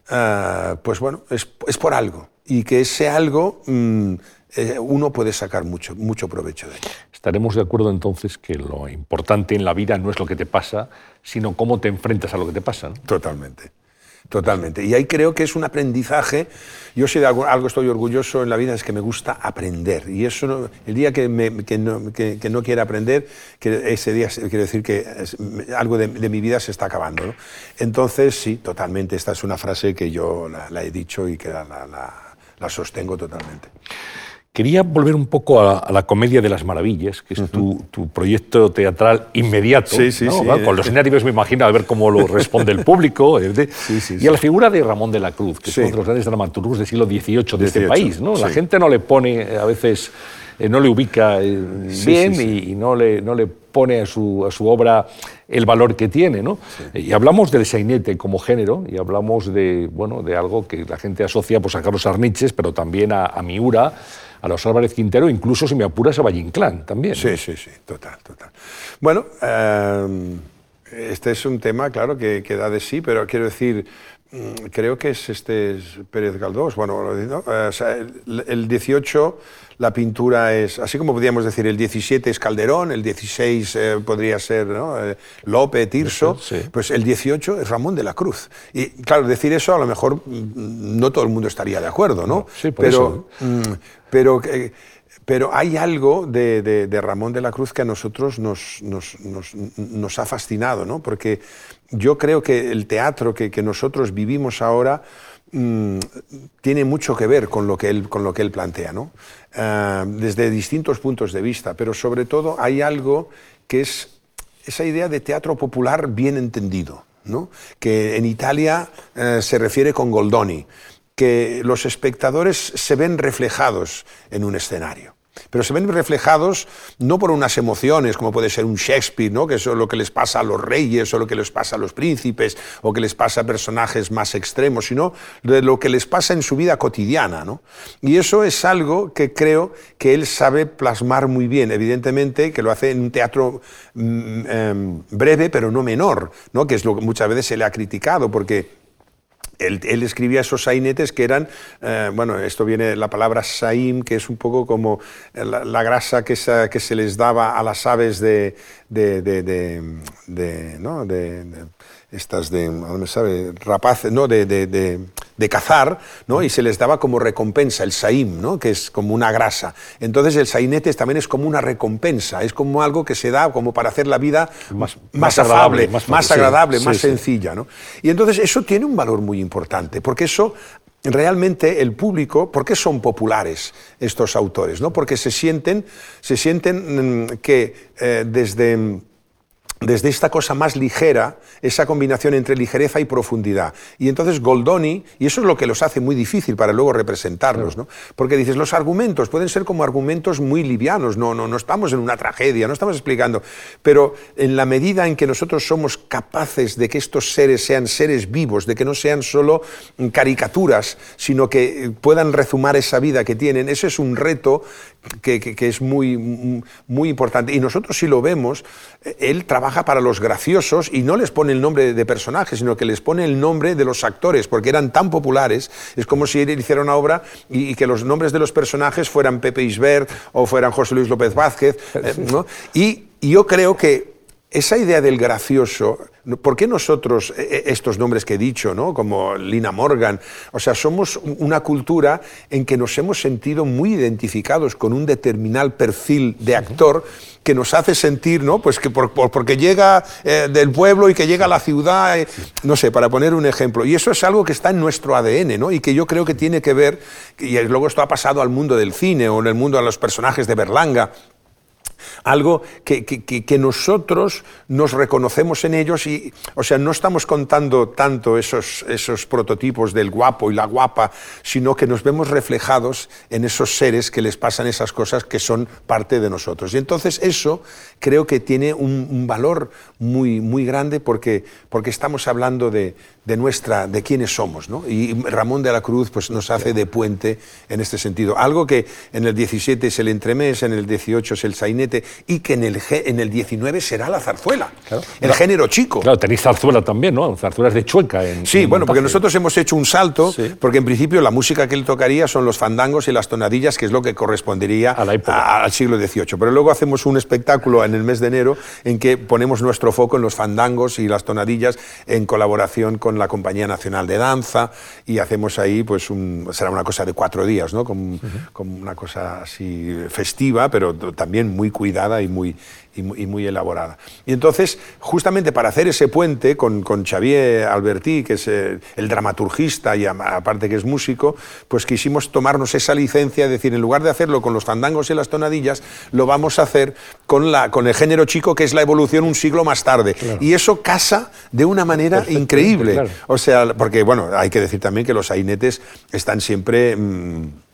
Ah, pues bueno, es, por algo. Y que ese algo mm, eh, uno puede sacar mucho, mucho provecho de ello. Estaremos de acuerdo entonces que lo importante en la vida no es lo que te pasa, sino cómo te enfrentas a lo que te pasa. Totalmente. Totalmente. Y ahí creo que es un aprendizaje. Yo si de algo, estoy orgulloso en la vida es que me gusta aprender. Y eso el día que, no, que, quiera aprender, que ese día quiere decir que algo de, mi vida se está acabando. Entonces, sí, totalmente. Esta es una frase que yo la, he dicho y que la sostengo totalmente. Quería volver un poco a, la Comedia de las Maravillas, que es tu, proyecto teatral inmediato. Sí, sí, sí, Con los nervios me imagino a ver cómo lo responde el público. Eh, y a la figura de Ramón de la Cruz, que es uno de los grandes dramaturgos del siglo XVIII de este país. ¿no? La gente no le pone eh, a veces, eh, no le ubica bien y, no, le, no le pone a su, a su obra el valor que tiene. ¿no? Y hablamos del sainete como género y hablamos de, bueno, de algo que la gente asocia pues, a Carlos Arniches, pero también a, a Miura a los Álvarez Quintero, incluso si me apuras a Valle Inclán también. Sí, sí, sí, total, total. Bueno, eh, este es un tema, claro, que, que, da de sí, pero quiero decir, creo que es este Pérez Galdós. Bueno, eh, el, 18 la pintura es, así como podríamos decir, el 17 es Calderón, el 16 eh, podría ser ¿no? Lope, Tirso, pues el 18 es Ramón de la Cruz. Y claro, decir eso a lo mejor mm, no todo el mundo estaría de acuerdo, ¿no? Sí, por pero, eso. Mm, pero, pero hay algo de, Ramón de la Cruz que a nosotros nos, ha fascinado, ¿no? porque yo creo que el teatro que, nosotros vivimos ahora mm, tiene mucho que ver con lo que él, con lo que él plantea, ¿no? Ah, desde distintos puntos de vista, pero sobre todo hay algo que es esa idea de teatro popular bien entendido, ¿no? que en Italia eh, se refiere con Goldoni, que los espectadores se ven reflejados en un escenario pero se ven reflejados no por unas emociones, como puede ser un Shakespeare, ¿no? que es lo que les pasa a los reyes o lo que les pasa a los príncipes o que les pasa a personajes más extremos, sino de lo que les pasa en su vida cotidiana. ¿no? Y eso es algo que creo que él sabe plasmar muy bien, evidentemente que lo hace en un teatro mm, em, breve pero no menor, ¿no? que es lo que muchas veces se le ha criticado, porque él, escribía esos sainetes que eran, eh, bueno, esto viene la palabra saim, que es un poco como la, grasa que, que, se les daba a las aves de, de, de, ¿no? Estas de, no me sabe, rapaces, ¿no? De, de, de, cazar, ¿no? Y se les daba como recompensa el saim, ¿no? Que es como una grasa. Entonces el sainete también es como una recompensa, es como algo que se da como para hacer la vida más, más, afable, más, agradable, más sencilla, ¿no? Y entonces eso tiene un valor muy importante, porque eso realmente el público, ¿por qué son populares estos autores? ¿no? Porque se sienten, se sienten mm, que eh, desde desde esta cosa más ligera, esa combinación entre ligereza y profundidad. Y entonces Goldoni, y eso es lo que los hace muy difícil para luego representarlos, ¿no? porque dices, los argumentos pueden ser como argumentos muy livianos, no, no, no estamos en una tragedia, no estamos explicando, pero en la medida en que nosotros somos capaces de que estos seres sean seres vivos, de que no sean solo caricaturas, sino que puedan rezumar esa vida que tienen, ese es un reto que, es muy, muy importante. Y nosotros si lo vemos, él trabaja para los graciosos y no les pone el nombre de personajes, sino que les pone el nombre de los actores, porque eran tan populares. Es como si él hiciera una obra y, que los nombres de los personajes fueran Pepe Isbert o fueran José Luis López Vázquez. Eh, y, y yo creo que esa idea del gracioso ¿Por qué nosotros, e, e, estos nombres que he dicho, ¿no? como Lina Morgan, o sea, somos una cultura en que nos hemos sentido muy identificados con un determinado perfil de actor que nos hace sentir, ¿no? Pues que porque llega eh, del pueblo y que llega a la ciudad, eh, no sé, para poner un ejemplo. Y eso es algo que está en nuestro ADN, ¿no? Y que yo creo que tiene que ver, y luego esto ha pasado al mundo del cine o en el mundo a los personajes de Berlanga, algo que, nosotros nos reconocemos en ellos y, o sea, no estamos contando tanto esos, esos prototipos del guapo y la guapa, sino que nos vemos reflejados en esos seres que les pasan esas cosas que son parte de nosotros. Y entonces eso creo que tiene un, valor muy, muy grande porque, porque estamos hablando de, de, nuestra, de quiénes somos, ¿no? Y Ramón de la Cruz pues, nos hace de puente en este sentido. Algo que en el 17 es el entremés, en el 18 es el sainete, y que en el, en el 19 será la zarzuela, el género chico. Claro, tenéis zarzuela también, ¿no? Zarzuelas de Chueca. En, sí, bueno, porque nosotros hemos hecho un salto, porque en principio la música que él tocaría son los fandangos y las tonadillas, que es lo que correspondería a la al siglo XVIII. Pero luego hacemos un espectáculo en el mes de enero en que ponemos nuestro foco en los fandangos y las tonadillas en colaboración con la Compañía Nacional de Danza y hacemos ahí, pues, un, será una cosa de cuatro días, ¿no? Como, como una cosa así festiva, pero también muy cuidada y muy, y muy, elaborada. Y entonces, justamente para hacer ese puente con, con Xavier Albertí, que es el, dramaturgista y aparte que es músico, pues quisimos tomarnos esa licencia, es decir, en lugar de hacerlo con los fandangos y las tonadillas, lo vamos a hacer con, la, con el género chico, que es la evolución un siglo más tarde. Y eso casa de una manera increíble. O sea, porque, bueno, hay que decir también que los sainetes están siempre... Mm,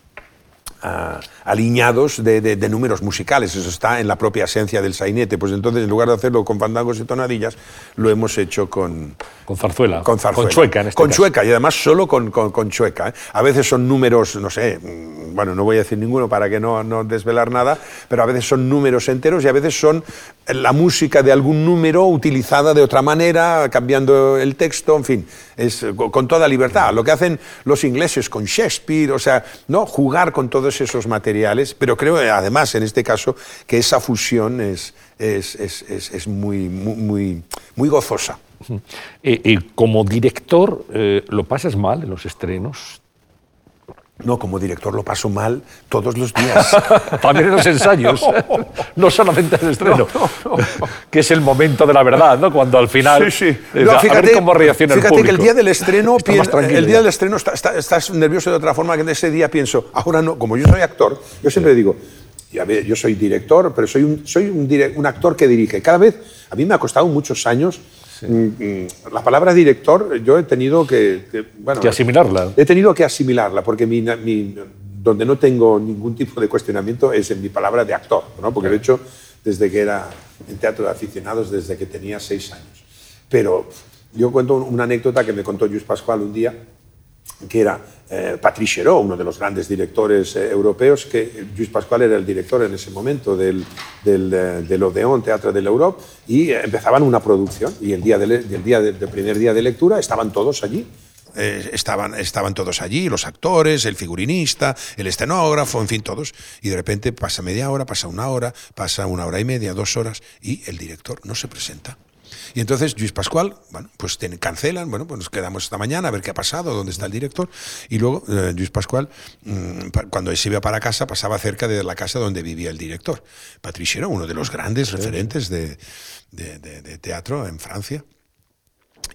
alineados de, números musicales. Eso está en la propia esencia del sainete. Pues entonces, en lugar de hacerlo con fandangos y tonadillas, lo hemos hecho con... Con zarzuela. Con zarzuela. Con chueca, en este Con chueca, y además solo con, con, chueca. ¿eh? A veces son números, no sé, mm, bueno, no voy a decir ninguno para que no, no desvelar nada, pero a veces son números enteros y a veces son la música de algún número utilizada de otra manera, cambiando el texto, en fin, es con toda libertad. Lo que hacen los ingleses con Shakespeare, o sea, ¿no? jugar con todos esos materiales, pero creo además en este caso que esa fusión es, es, es, es muy, muy, muy, gozosa. Y, como director, eh, ¿lo pasas mal en los estrenos? No, como director lo paso mal todos los días. [LAUGHS] También en los ensayos, no, solamente en el estreno, que es el momento de la verdad, ¿no? Cuando al final... Sí, sí. fíjate, cómo reacciona el público. que el día del estreno, el día del estreno estás nervioso de otra forma que en ese día pienso, ahora no, como yo soy actor, yo siempre digo, yo soy director, pero soy, un, soy un, un, actor que dirige. Cada vez, a mí me ha costado muchos años. Mm, mm, la palabra director, yo he tenido que, bueno, que asimilarla. He tenido que asimilarla, porque mi, donde no tengo ningún tipo de cuestionamiento es en mi palabra de actor, ¿no? porque de hecho, desde que era en teatro de aficionados, desde que tenía seis años. Pero yo cuento una anécdota que me contó Luis Pascual un día, que era eh, Patrice uno de los grandes directores eh, europeos, que Luis Pascual era el director en ese momento del, del, eh, del Odeón Teatro de la Europa, y empezaban una producción, y el, día del, día del primer día de lectura estaban todos allí. estaban, estaban todos allí, los actores, el figurinista, el escenógrafo, en fin, todos. Y de repente pasa media hora, pasa una hora, pasa una hora y media, dos horas, y el director no se presenta. Y entonces Luis Pascual, bueno, pues cancelan, bueno, pues nos quedamos esta mañana a ver qué ha pasado, dónde está el director. Y luego eh, Luis Pascual, mm, cuando se iba para casa, pasaba cerca de la casa donde vivía el director. Patricio era uno de los grandes referentes de, de teatro en Francia.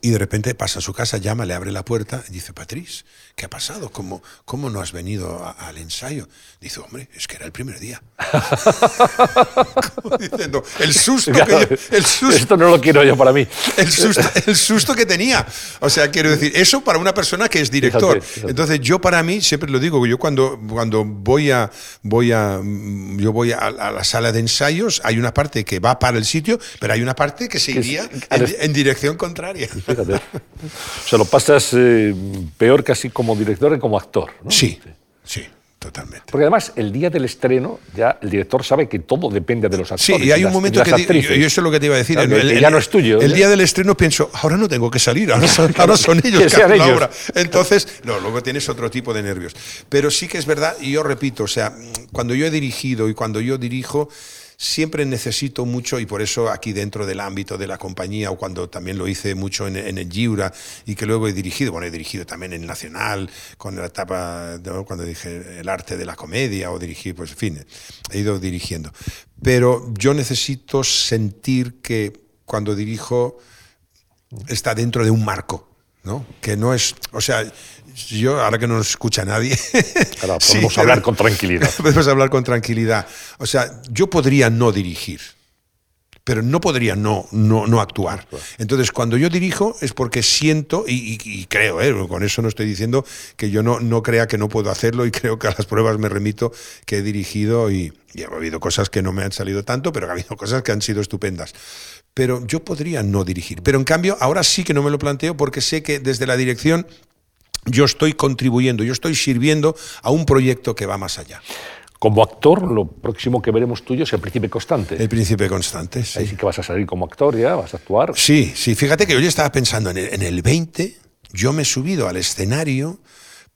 Y de repente pasa a su casa, llama, le abre la puerta y dice, Patriz, ¿qué ha pasado? ¿Cómo, cómo no has venido al ensayo? Dice, hombre, es que era el primer día. [LAUGHS] diciendo, el susto, que el susto Esto no lo quiero yo para mí. El susto, el susto que tenía. O sea, quiero decir, eso para una persona que es director. Entonces, yo para mí, siempre lo digo, yo cuando, cuando voy, a, voy, a, yo voy a, la sala de ensayos, hay una parte que va para el sitio, pero hay una parte que se iría en dirección contraria. Fíjate. O sea, lo pasas eh, peor casi como director que como actor. ¿no? Sí, sí. Totalmente. Porque además, el día del estreno, ya el director sabe que todo depende de los actores. Sí, y hay un momento que. Yo, yo, eso es lo que te iba a decir. el, ya no es tuyo. El, día del estreno pienso, ahora no tengo que salir, ahora [LAUGHS] son, ahora son ellos que, hacen la obra. Entonces, no, luego tienes otro tipo de nervios. Pero sí que es verdad, y yo repito, o sea, cuando yo he dirigido y cuando yo dirijo siempre necesito mucho, y por eso aquí dentro del ámbito de la compañía, o cuando también lo hice mucho en, el Giura, y que luego he dirigido, bueno, he dirigido también en Nacional, con la etapa, cuando dije el arte de la comedia, o dirigí, pues en fin, he ido dirigiendo. Pero yo necesito sentir que cuando dirijo está dentro de un marco, ¿no? Que no es, o sea, yo, ahora que no nos escucha nadie. [LAUGHS] podemos hablar con tranquilidad. [LAUGHS] Podemos hablar con tranquilidad. O sea, yo podría no dirigir, pero no podría no, no, no actuar. Entonces, cuando yo dirijo es porque siento, y, creo, ¿eh? con eso no estoy diciendo que yo no, no crea que no puedo hacerlo, y creo que a las pruebas me remito que he dirigido y, y ha habido cosas que no me han salido tanto, pero ha habido [LAUGHS] cosas que han sido estupendas pero yo podría no dirigir. Pero en cambio, ahora sí que no me lo planteo porque sé que desde la dirección yo estoy contribuyendo, yo estoy sirviendo a un proyecto que va más allá. Como actor, lo próximo que veremos tuyo es el Príncipe Constante. El Príncipe Constante, sí. Ahí sí que vas a salir como actor ya, vas a actuar. Sí, sí. Fíjate que yo ya estaba pensando en el, en el 20, yo me he subido al escenario,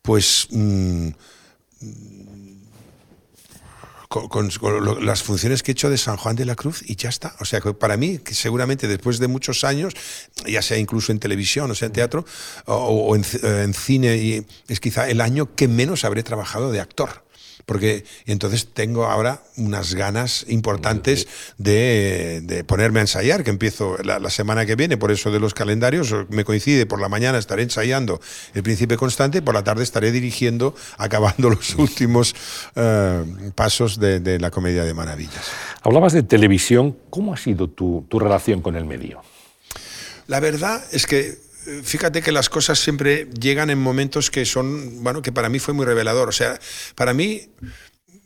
pues... Mm, con, las funciones que he hecho de San Juan de la Cruz y ya está. O sea, que para mí, que seguramente después de muchos años, ya sea incluso en televisión, o sea, en teatro, o, en, en, cine, y es quizá el año que menos habré trabajado de actor porque entonces tengo ahora unas ganas importantes de, ponerme a ensayar, que empiezo la, semana que viene, por eso de los calendarios, me coincide, por la mañana estaré ensayando El Príncipe Constante, por la tarde estaré dirigiendo, [LAUGHS] acabando los últimos eh, pasos de, la Comedia de Maravillas. Hablabas de televisión, ¿cómo ha sido tu relación con el medio? La verdad es que fíjate que las cosas siempre llegan en momentos que son, bueno, que para mí fue muy revelador. O sea, para mí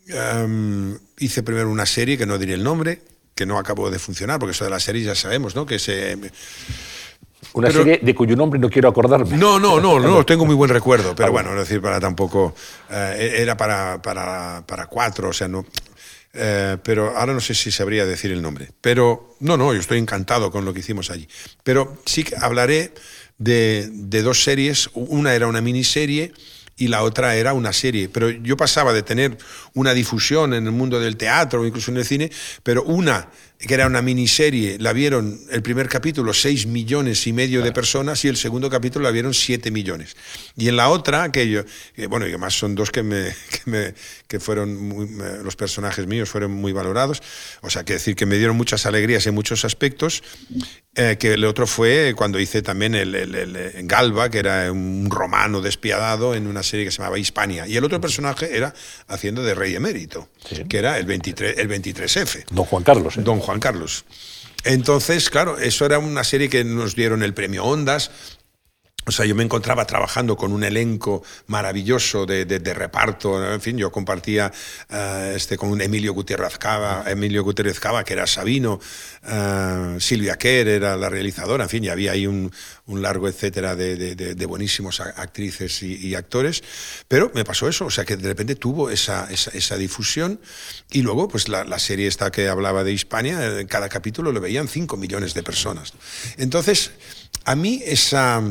em, hice primero una serie que no diré el nombre, que no acabó de funcionar, porque eso de la serie ya sabemos, ¿no? Que se... Una serie de cuyo nombre no quiero acordarme. No, no, no, no, tengo muy buen recuerdo, pero ah, bueno, es decir, para tampoco... Eh, era para, para, para cuatro, o sea, no... Eh, pero ahora no sé si sabría decir el nombre. Pero no, no, yo estoy encantado con lo que hicimos allí. Pero sí que hablaré de, dos series, una era una miniserie y la otra era una serie. Pero yo pasaba de tener una difusión en el mundo del teatro o incluso en el cine, pero una que era una miniserie, la vieron el primer capítulo 6 millones y medio de personas y el segundo capítulo la vieron 7 millones. Y en la otra, que yo, bueno, y además son dos que, me, [LAUGHS] que, me, que fueron, los personajes míos fueron muy valorados, o sea, que decir que me dieron muchas alegrías en muchos aspectos, eh, que el otro fue cuando hice también el, el, Galba, que era un romano despiadado en una serie que se llamaba Hispania. Y el otro personaje era haciendo de rey emérito, que era el, 23, el 23F. Don Juan Carlos. ¿eh? Don Juan Carlos. Entonces, claro, eso era una serie que nos dieron el premio Ondas, o sea, yo me encontraba trabajando con un elenco maravilloso de, reparto. En fin, yo compartía eh, este, con Emilio Gutiérrez Cava, Emilio Gutiérrez Cava, que era Sabino, uh, Silvia Kerr era la realizadora. En fin, y había ahí un, largo etcétera de, buenísimos actrices y, actores. Pero me pasó eso, o sea, que de repente tuvo esa, esa, difusión. Y luego, pues la, la, serie esta que hablaba de Hispania, en cada capítulo lo veían 5 millones de personas. Entonces, a mí esa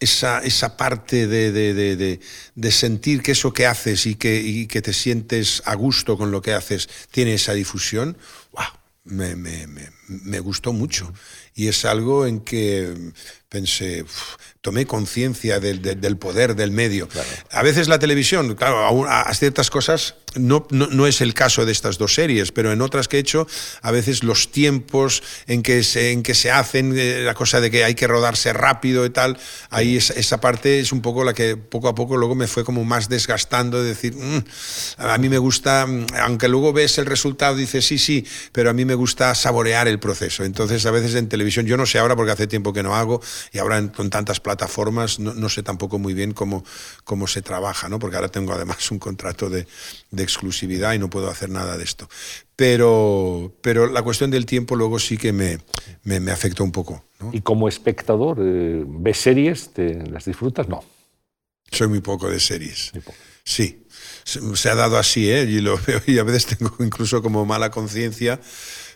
esa, esa parte de, de, de, sentir que eso que haces y que, y que, te sientes a gusto con lo que haces tiene esa difusión, wow, me, me, me, me gustó mucho. Y es algo en que pensé, tomé conciencia del, del, poder del medio. A veces la televisión, claro, a, a ciertas cosas no, no, es el caso de estas dos series, pero en otras que he hecho, a veces los tiempos en que se, en que se hacen, eh, la cosa de que hay que rodarse rápido y tal, ahí esa parte es un poco la que poco a poco luego me fue como más desgastando, de decir, mm, a mí me gusta, mm, aunque luego ves el resultado, dices, sí, sí, pero a mí me gusta saborear el proceso. Entonces, a veces en televisión, yo no sé ahora porque hace tiempo que no hago, y ahora con tantas plataformas, no, sé tampoco muy bien cómo, cómo se trabaja, ¿no? porque ahora tengo además un contrato de exclusividad y no puedo hacer nada de esto. Pero, pero la cuestión del tiempo luego sí que me, me, afectó un poco. ¿Y como espectador, eh, ves series? Te, ¿Las disfrutas? No. Soy muy poco de series. Sí, se ha dado así, ¿eh? y lo [LAUGHS] veo y a veces tengo incluso como mala conciencia,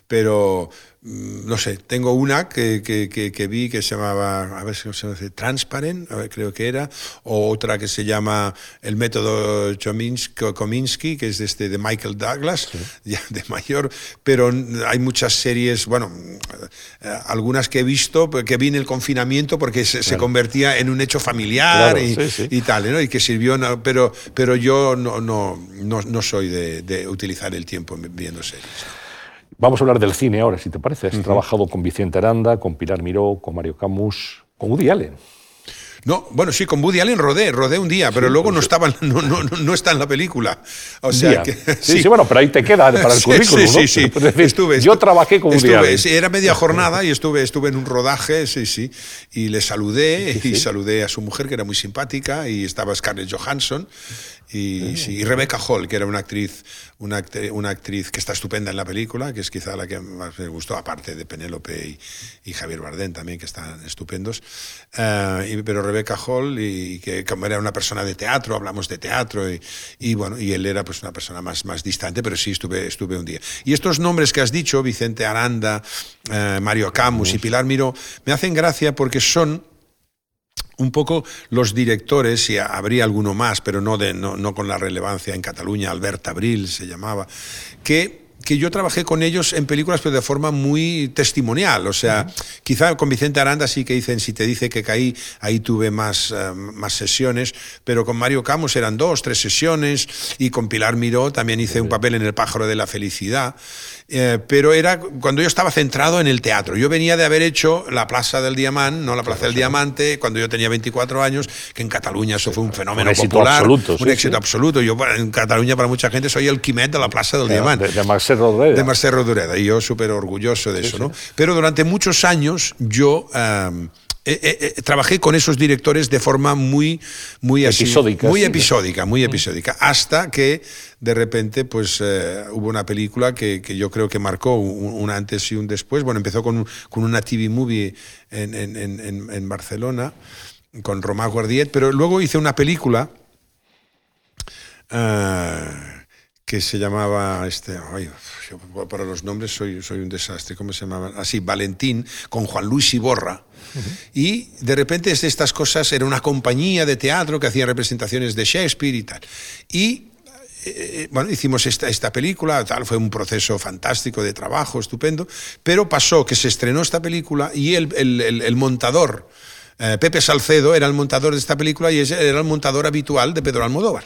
pero no sé, tengo una que, que, vi que se llamaba, a ver si se dice, Transparent, creo que era, o otra que se llama El método Kominsky, que es de, este, de Michael Douglas, [LAUGHS] ya de mayor, pero hay muchas series, bueno, eh, algunas que he visto, que vi en el confinamiento porque se, convertía en un hecho familiar y, tal, ¿no? y que sirvió, pero, pero yo no, no, no, no soy de, de utilizar el tiempo viendo series. Vamos a hablar del cine ahora, si te parece. Has trabajado con Vicente Aranda, con Pilar Miró, con Mario Camus, con Woody Allen. No, bueno, sí, con Woody Allen rodé, rodé un día, pero luego no, estaba, no, no, no, está en la película. O sea que, [LAUGHS] sí, sí, bueno, pero ahí te queda para el currículum. Sí, sí, sí. estuve, yo trabajé con Woody Allen. Era media jornada y [LAUGHS] estuve, estuve en un rodaje, sí, sí. Y le saludé y saludé a su mujer, que era muy simpática, y estaba Scarlett Johansson. Y, y, Rebecca Hall, que era una actriz, una, una, actriz que está estupenda en la película, que es quizá la que más me gustó, aparte de Penélope y, Javier Bardem también, que están estupendos. Uh, pero Rebecca Hall, y, que como era una persona de teatro, hablamos de teatro, y, bueno, y él era pues una persona más, más distante, pero sí estuve, estuve un día. Y estos nombres que has dicho, Vicente Aranda, uh, Mario Camus y Pilar Miró, me hacen gracia porque son un poco los directores, y habría alguno más, pero no, de, no, no con la relevancia en Cataluña, Albert Abril se llamaba, que que yo trabajé con ellos en películas, pero de forma muy testimonial. O sea, quizá con Vicente Aranda sí que dicen, si te dice que caí, ahí tuve más, eh, más sesiones, pero con Mario Camus eran dos, tres sesiones, y con Pilar Miró también hice un papel en El pájaro de la felicidad. Eh, pero era cuando yo estaba centrado en el teatro. Yo venía de haber hecho la Plaza del Diamante, no la Plaza del Diamante, cuando yo tenía 24 años, que en Cataluña eso fue un fenómeno un éxito popular, absoluto, un éxito absoluto. Yo en Cataluña para mucha gente soy el Quimet de la Plaza del Diamante. De, de Marcel Rodoreda. De Marcel Rodoreda, y yo súper orgulloso de eso, ¿no? Pero durante muchos años yo... Eh, eh, eh, trabajé con esos directores de forma muy, muy episódica. muy episódica, muy episódica, hasta que de repente pues hubo una película que, que, yo creo que marcó un, antes y un después. Bueno, empezó con, con una TV movie en, en, en, en Barcelona, con Román Guardiet, pero luego hice una película que se llamaba, este, ay, para los nombres soy, soy un desastre, ¿cómo se llamaba? Así, Valentín, con Juan Luis Iborra. Y de repente es de estas cosas, era una compañía de teatro que hacía representaciones de Shakespeare y tal. Y eh, bueno, hicimos esta, esta película, tal, fue un proceso fantástico de trabajo, estupendo, pero pasó que se estrenó esta película y el, el, el, montador, eh, Pepe Salcedo, era el montador de esta película y era el montador habitual de Pedro Almodóvar.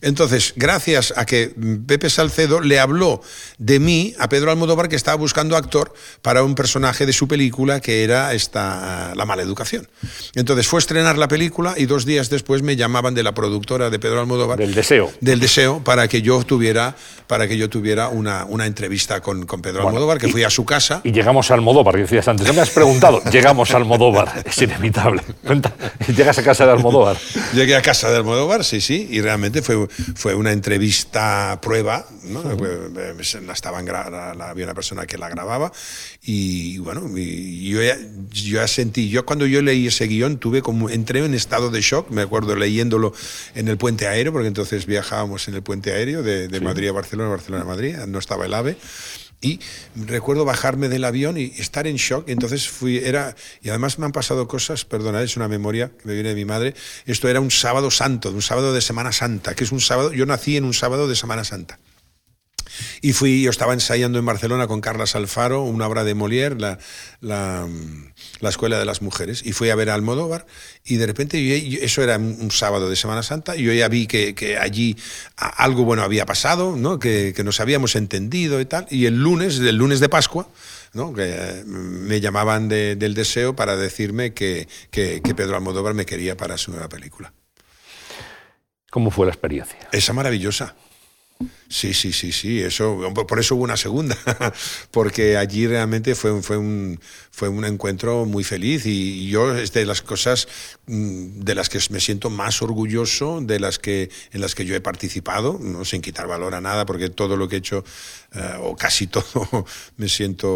Entonces, gracias a que Pepe Salcedo le habló de mí a Pedro Almodóvar, que estaba buscando actor para un personaje de su película que era esta, La mala educación. Entonces fue a estrenar la película y dos días después me llamaban de la productora de Pedro Almodóvar. Del deseo. Del deseo para que yo tuviera, para que yo tuviera una, una entrevista con, con Pedro Almodóvar, que fui a su casa. Y llegamos a Almodóvar, decías antes. No me has preguntado. [LAUGHS] llegamos a Almodóvar. Es inevitable. Llegas a casa de Almodóvar. Llegué a casa de Almodóvar, sí, sí, y realmente fue, fue una entrevista prueba, ¿no? la estaban había una persona que la grababa y bueno, yo, ya, yo ya sentí, yo cuando yo leí ese guion tuve como, entré en estado de shock, me acuerdo leyéndolo en el puente aéreo, porque entonces viajábamos en el puente aéreo de, de Madrid a Barcelona, Barcelona a Madrid, no estaba el AVE. Y recuerdo bajarme del avión y estar en shock. Entonces fui, era, y además me han pasado cosas, perdonad, es una memoria que me viene de mi madre. Esto era un sábado santo, un sábado de Semana Santa, que es un sábado, yo nací en un sábado de Semana Santa. Y fui, yo estaba ensayando en Barcelona con Carlas Alfaro, una obra de Molière, la, la, la Escuela de las Mujeres, y fui a ver a Almodóvar, y de repente, eso era un sábado de Semana Santa, y yo ya vi que, que allí algo bueno había pasado, ¿no? Que, que, nos habíamos entendido y tal, y el lunes, el lunes de Pascua, ¿no? que eh, me llamaban de, del deseo para decirme que, que, que Pedro Almodóvar me quería para su nueva película. ¿Cómo fue la experiencia? Esa maravillosa. Sí, sí, sí, sí, eso, por eso hubo una segunda, [LAUGHS] porque allí realmente fue, fue, un, fue un encuentro muy feliz y yo es de las cosas mm, de las que me siento más orgulloso, de las que, en las que yo he participado, no sin quitar valor a nada, porque todo lo que he hecho, eh, o casi [LAUGHS] todo, me siento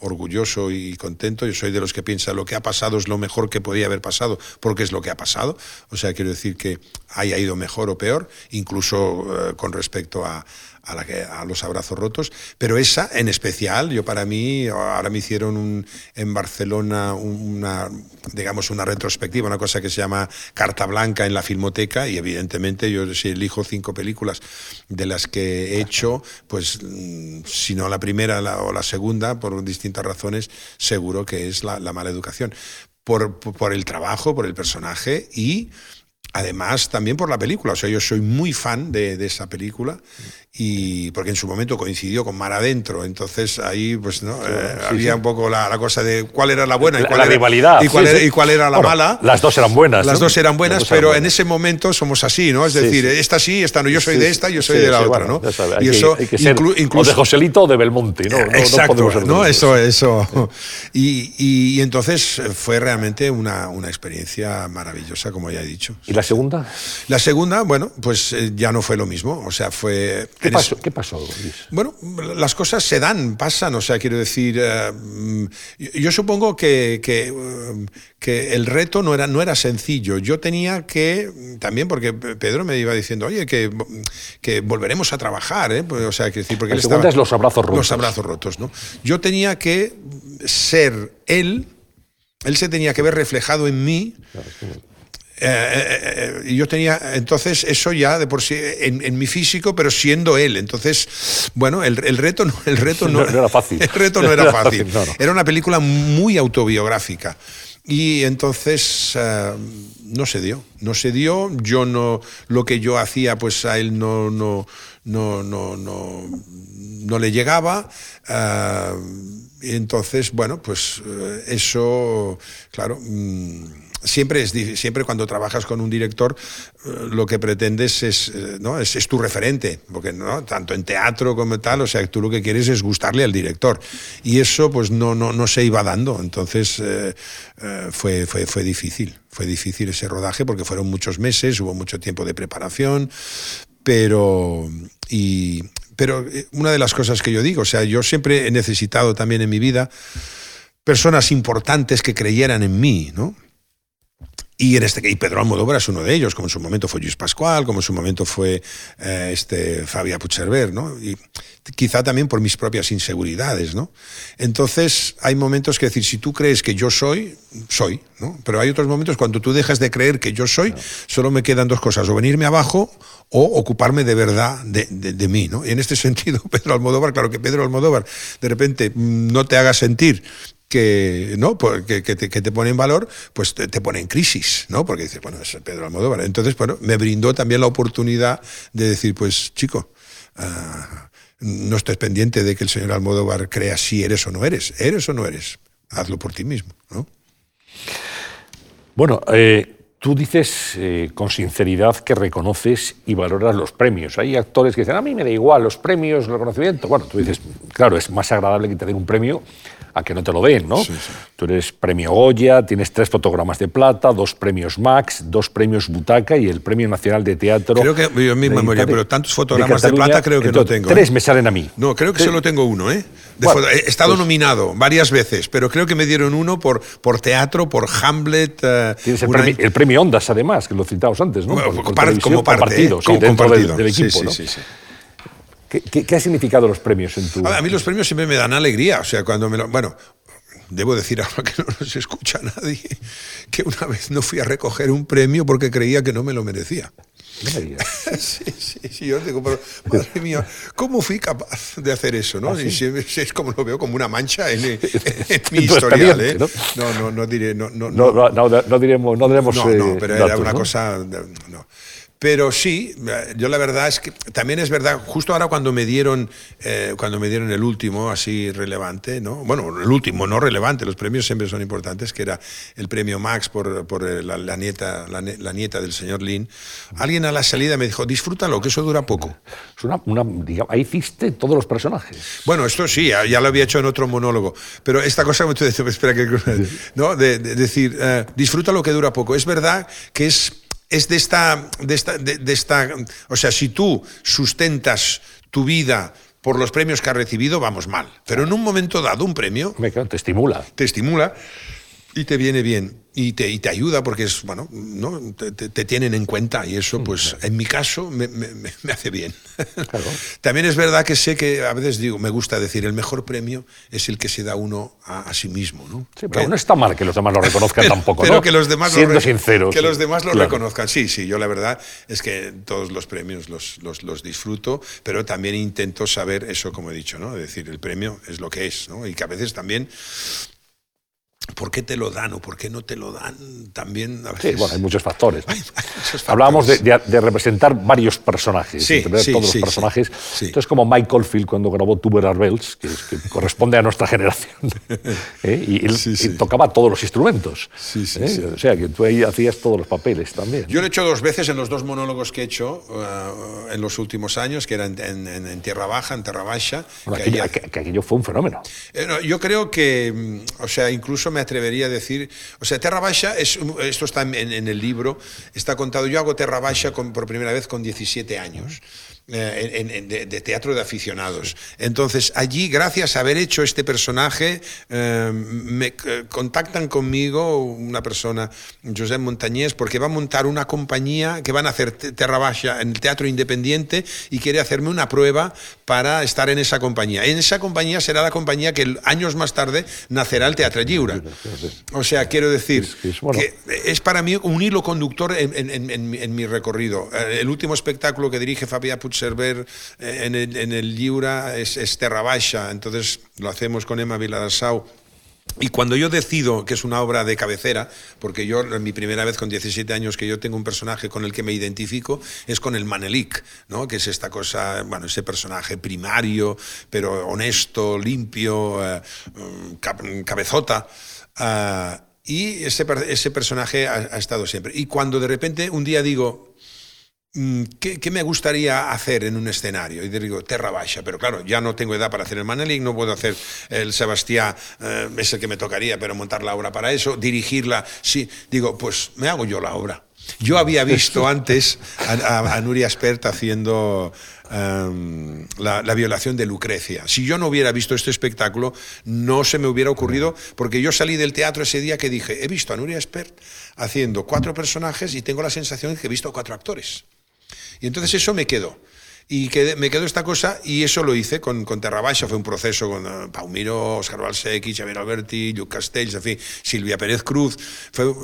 orgulloso y contento. Yo soy de los que piensa lo que ha pasado es lo mejor que podía haber pasado, porque es lo que ha pasado. O sea, quiero decir que haya ido mejor o peor, incluso eh, con respecto a a, los abrazos rotos, pero esa en especial, yo para mí, ahora me hicieron en Barcelona una, digamos, una retrospectiva, una cosa que se llama Carta Blanca en la Filmoteca, y evidentemente yo si elijo cinco películas de las que he hecho, pues mm, si no la primera o la segunda, por distintas razones, seguro que es la, mala educación. Por, por el trabajo, por el personaje y Además, también por la película. O sea, yo soy muy fan de, de, esa película y porque en su momento coincidió con Mar Adentro. Entonces ahí, pues, ¿no? Eh, había un poco la, la, cosa de cuál era la buena y cuál, la era, rivalidad, y cuál, era, y cuál era la mala. Las dos eran buenas. Las dos eran buenas, pero eran buenas. en ese momento somos así, ¿no? Es decir, esta sí, esta no. Yo soy de esta, yo soy de la otra, bueno, ¿no? Sabe, y eso que, inclu, incluso. O de Joselito o de Belmonte, ¿no? no Exacto, no, ser ¿no? Eso, eso. Y, y, y, entonces fue realmente una, una experiencia maravillosa, como ya he dicho. ¿Y la segunda? La segunda, bueno, pues eh, ya no fue lo mismo. O sea, fue. ¿Qué pasó? ¿Qué pasó, Luis? Bueno, las cosas se dan, pasan. O sea, quiero decir, uh, yo supongo que, que, uh, que, el reto no era, no era sencillo. Yo tenía que, también porque Pedro me iba diciendo, oye, que, que volveremos a trabajar. ¿eh? Pues, o sea, que decir, porque la segunda estaba, es los abrazos rotos. Los abrazos rotos, ¿no? Yo tenía que ser él. Él se tenía que ver reflejado en mí. Claro, eh, eh, yo tenía entonces eso ya de por sí en, en, mi físico, pero siendo él. Entonces, bueno, el, el reto, no, el reto [LAUGHS] no, no, era fácil. [LAUGHS] El reto no era [LAUGHS] fácil. era una película muy autobiográfica. Y entonces uh, no se dio, no se dio. Yo no, lo que yo hacía, pues a él no, no, no, no, no, no le llegaba. Uh, y entonces, bueno, pues eso, claro. Mm, siempre, es, siempre cuando trabajas con un director, lo que pretendes es, ¿no? es, es tu referente, porque ¿no? tanto en teatro como tal, o sea, tú lo que quieres es gustarle al director. Y eso pues no, no, no se iba dando, entonces eh, eh, fue, fue, fue difícil, fue difícil ese rodaje porque fueron muchos meses, hubo mucho tiempo de preparación, pero... Y, pero una de las cosas que yo digo, o sea, yo siempre he necesitado también en mi vida personas importantes que creyeran en mí, ¿no? Y, en este, y Pedro Almodóvar es uno de ellos, como en su momento fue Luis Pascual, como en su momento fue eh, este, Fabia Puigcerver, ¿no? Y quizá también por mis propias inseguridades, ¿no? Entonces, hay momentos que decir, si tú crees que yo soy, soy, ¿no? Pero hay otros momentos cuando tú dejas de creer que yo soy, solo me quedan dos cosas, o venirme abajo o ocuparme de verdad de, de, mí, ¿no? Y en este [LAUGHS] sentido, Pedro Almodóvar, claro que Pedro Almodóvar de repente mm, no te haga sentir que, ¿no? que, te, que te pone en valor, pues te, pone en crisis, ¿no? Porque dices, bueno, es Pedro Almodóvar. Entonces, bueno, me brindó también la oportunidad de decir, pues, chico, uh, no estés pendiente de que el señor Almodóvar crea si eres o no eres. ¿Eres o no eres? Hazlo por ti mismo, ¿no? Bueno, eh, Tú dices eh, con sinceridad que reconoces y valoras los premios. Hay actores que dicen, a mí me da igual los premios, el reconocimiento. Bueno, tú dices, claro, es más agradable que te den un premio a que no te lo den, ¿no? Tú eres premio Goya, tienes tres fotogramas de plata, dos premios Max, dos premios Butaca y el premio nacional de teatro. Creo que yo en mi memoria, pero tantos fotogramas de, plata creo que no tengo. Tres ¿eh? me salen a mí. No, creo que solo tengo uno, ¿eh? he estado pues nominado varias veces, pero creo que me dieron uno por, por teatro, por Hamlet. Eh, tienes el, premio, Ondas, además, que lo citamos antes, ¿no? como parte, como partido, sí, dentro del, equipo, ¿no? ¿Qué, ha significado los premios en tu.? A mí los premios siempre me dan alegría. O sea, cuando me lo. Bueno, debo decir ahora que [LAUGHS] no nos escucha nadie, que una vez no fui a recoger un premio porque creía que no me lo merecía. [LAUGHS] sí, sí, sí, yo digo, pero madre mía, ¿cómo fui capaz de hacer eso? ¿no? ¿Ah, es como lo veo como una mancha en, [LAUGHS] mi historial. ¿eh? ¿no? no, no, diré. No, no, no, no, diremos. No, diremos, no, no, pero era una cosa. No. Pero sí, yo la verdad es que también es verdad, justo ahora cuando me dieron, eh, cuando me dieron el último así relevante, ¿no? bueno, el último no relevante, los premios siempre son importantes, que era el premio Max por, por eh, la, nieta, la, nieta del señor Lin, alguien a la salida me dijo, disfrútalo, que eso dura poco. Es una, ahí hiciste todos los personajes. Bueno, esto sí, ya, lo había hecho en otro monólogo, pero esta cosa, [LAUGHS] espera que, ¿no? de, decir, uh, disfrútalo que dura poco. Es verdad que es es de esta, de esta, de, esta, o sea, si tú sustentas tu vida por los premios que has recibido, vamos mal. Pero en un momento dado, un premio... te estimula. Te estimula y te viene bien y te, y te ayuda porque es bueno no te, te, tienen en cuenta y eso pues en mi caso me, me, me hace bien. [LAUGHS] Claro. también es verdad que sé que a veces digo me gusta decir el mejor premio es el que se da uno a, sí mismo no sí, pero no está mal que los demás lo [LAUGHS] reconozcan tampoco pero ¿no? que los demás siendo lo sinceros que los demás lo reconozcan. Sí sí yo la verdad es que todos los premios los, los, los disfruto pero también intento saber eso como he dicho no es decir el premio es lo que es no y que a veces también ¿Por qué te lo dan o por qué no te lo dan? También a veces... Sí, bueno, hay muchos factores. Hablábamos de, representar varios personajes, sí, todos los personajes. Entonces, como Michael Field cuando grabó Tubular Bells, que, corresponde a nuestra [LAUGHS] generación, ¿eh? y él tocaba todos los instrumentos. ¿eh? O sea, que tú ahí hacías todos los papeles también. Yo lo he hecho dos veces en los dos monólogos que he hecho uh, en los últimos años, que eran en, Tierra Baja, en Tierra Baja. que, aquello, fue un fenómeno. Eh, yo creo que, mm, o sea, incluso me atrevería a decir, o sea, Terra Baixa, es, esto está en, el libro, está contado, yo hago Terra Baixa por primera vez con 17 años. Eh, de, teatro de aficionados. Entonces, allí, gracias a haber hecho este personaje, eh, me eh, contactan conmigo una persona, José Montañés, porque va a montar una compañía que van a hacer Terra Baja en el teatro independiente y quiere hacerme una prueba para estar en esa compañía. En esa compañía será la compañía que años más tarde nacerá el Teatro Lliure. O sea, quiero decir que es para mí un hilo conductor en, mi recorrido. El último espectáculo que dirige Fabia Puig ver eh, en el, en el es, es Terra Baixa, entonces lo hacemos con Emma Viladassau. Y cuando yo decido que es una obra de cabecera, porque yo, mi primera vez con 17 años que yo tengo un personaje con el que me identifico, es con el Manelik, ¿no? que es esta cosa, bueno, ese personaje primario, pero honesto, limpio, eh, cabezota. Ah, y ese, ese personaje ha, ha, estado siempre. Y cuando de repente un día digo, Mm, ¿Qué, me gustaría hacer en un escenario? Y digo, Terra Baixa, pero claro, ya no tengo edad para hacer el Manelik, no puedo hacer el Sebastián, eh, es el que me tocaría, pero montar la obra para eso, dirigirla, sí, digo, pues me hago yo la obra. Yo había visto [LAUGHS] antes a, Nuria Spert haciendo em, la, violación de Lucrecia. Si yo no hubiera visto este espectáculo, no se me hubiera ocurrido, porque yo salí del teatro ese día que dije, he visto a Nuria Spert haciendo cuatro personajes y tengo la sensación de que he visto cuatro actores. Y entonces eso me quedó. Y me quedó esta cosa y eso lo hice con, con Terra Fue un proceso con uh, Pau Miró, Oscar Balsecchi, Xavier Alberti, Luc Castells, en fin, Silvia Pérez Cruz.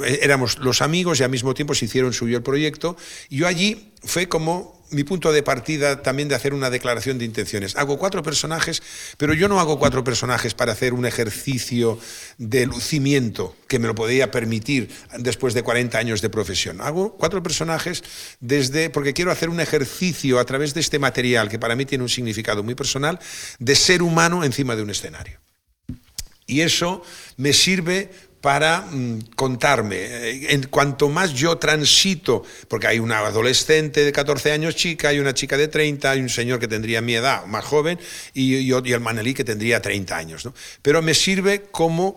Eh, éramos los amigos y al mismo tiempo se hicieron suyo el proyecto. Y yo allí fue como mi punto de partida también de hacer una declaración de intenciones. Hago cuatro personajes, pero yo no hago cuatro personajes para hacer un ejercicio de lucimiento que me lo podía permitir después de 40 años de profesión. Hago cuatro personajes desde porque quiero hacer un ejercicio a través de este material que para mí tiene un significado muy personal de ser humano encima de un escenario. Y eso me sirve para mm, contarme. Eh, en cuanto más yo transito, porque hay una adolescente de 14 años chica, hay una chica de 30, hay un señor que tendría mi edad, más joven, y, el Manelí que tendría 30 años. ¿no? Pero me sirve como,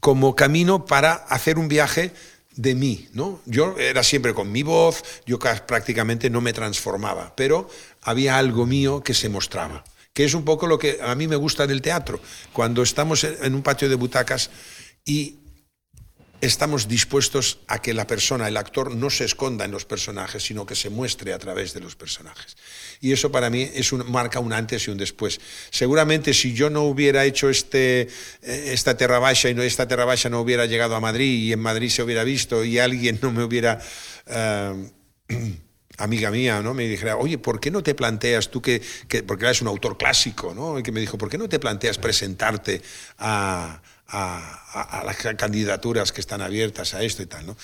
como camino para hacer un viaje de mí, ¿no? Yo era siempre con mi voz, yo prácticamente no me transformaba, pero había algo mío que se mostraba, que es un poco lo que a mí me gusta del teatro, cuando estamos en un patio de butacas y estamos dispuestos a que la persona, el actor, no se esconda en los personajes, sino que se muestre a través de los personajes. Y eso para mí es marca un antes y un después. Seguramente si yo no hubiera hecho este, eh, esta Terra y no, esta Terra no hubiera llegado a Madrid y en Madrid se hubiera visto y alguien no me hubiera... Eh, [CLEARS THROAT] amiga mía, ¿no? Me dijera, oye, ¿por qué no te planteas tú que, que porque eres un autor clásico, ¿no? Y que me dijo, ¿por qué no te planteas presentarte a, a, las candidaturas que están abiertas a esto y tal. ¿no?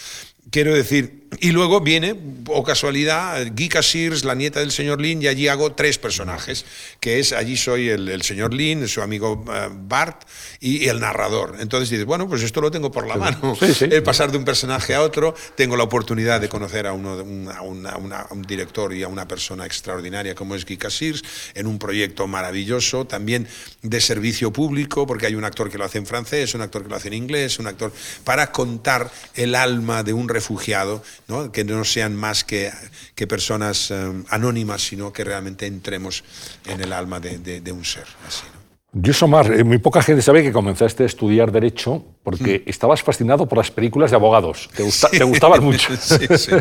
Quiero decir, y luego viene, o casualidad, Gika Sears, la nieta del señor Lin, y allí hago tres personajes, que es, allí soy el, señor Lin, su amigo eh, Bart y, el narrador. Entonces dices, bueno, pues esto lo tengo por la mano. El pasar de un personaje a otro, tengo la oportunidad de conocer a, uno, un director y a una persona extraordinaria como es Gika Sears, en un proyecto maravilloso, también de servicio público, porque hay un actor que lo hace en francés, un actor que lo hace en inglés, un actor, para contar el alma de un refugiado, ¿no? que no sean más que, que personas eh, anónimas, sino que realmente entremos en el alma de, de, un ser. Así, Yo, Somar, eh, muy poca gente sabe que comenzaste a estudiar Derecho porque mm. estabas fascinado por las películas de abogados. Te, te gustaban [LAUGHS] mucho. Sí, sí.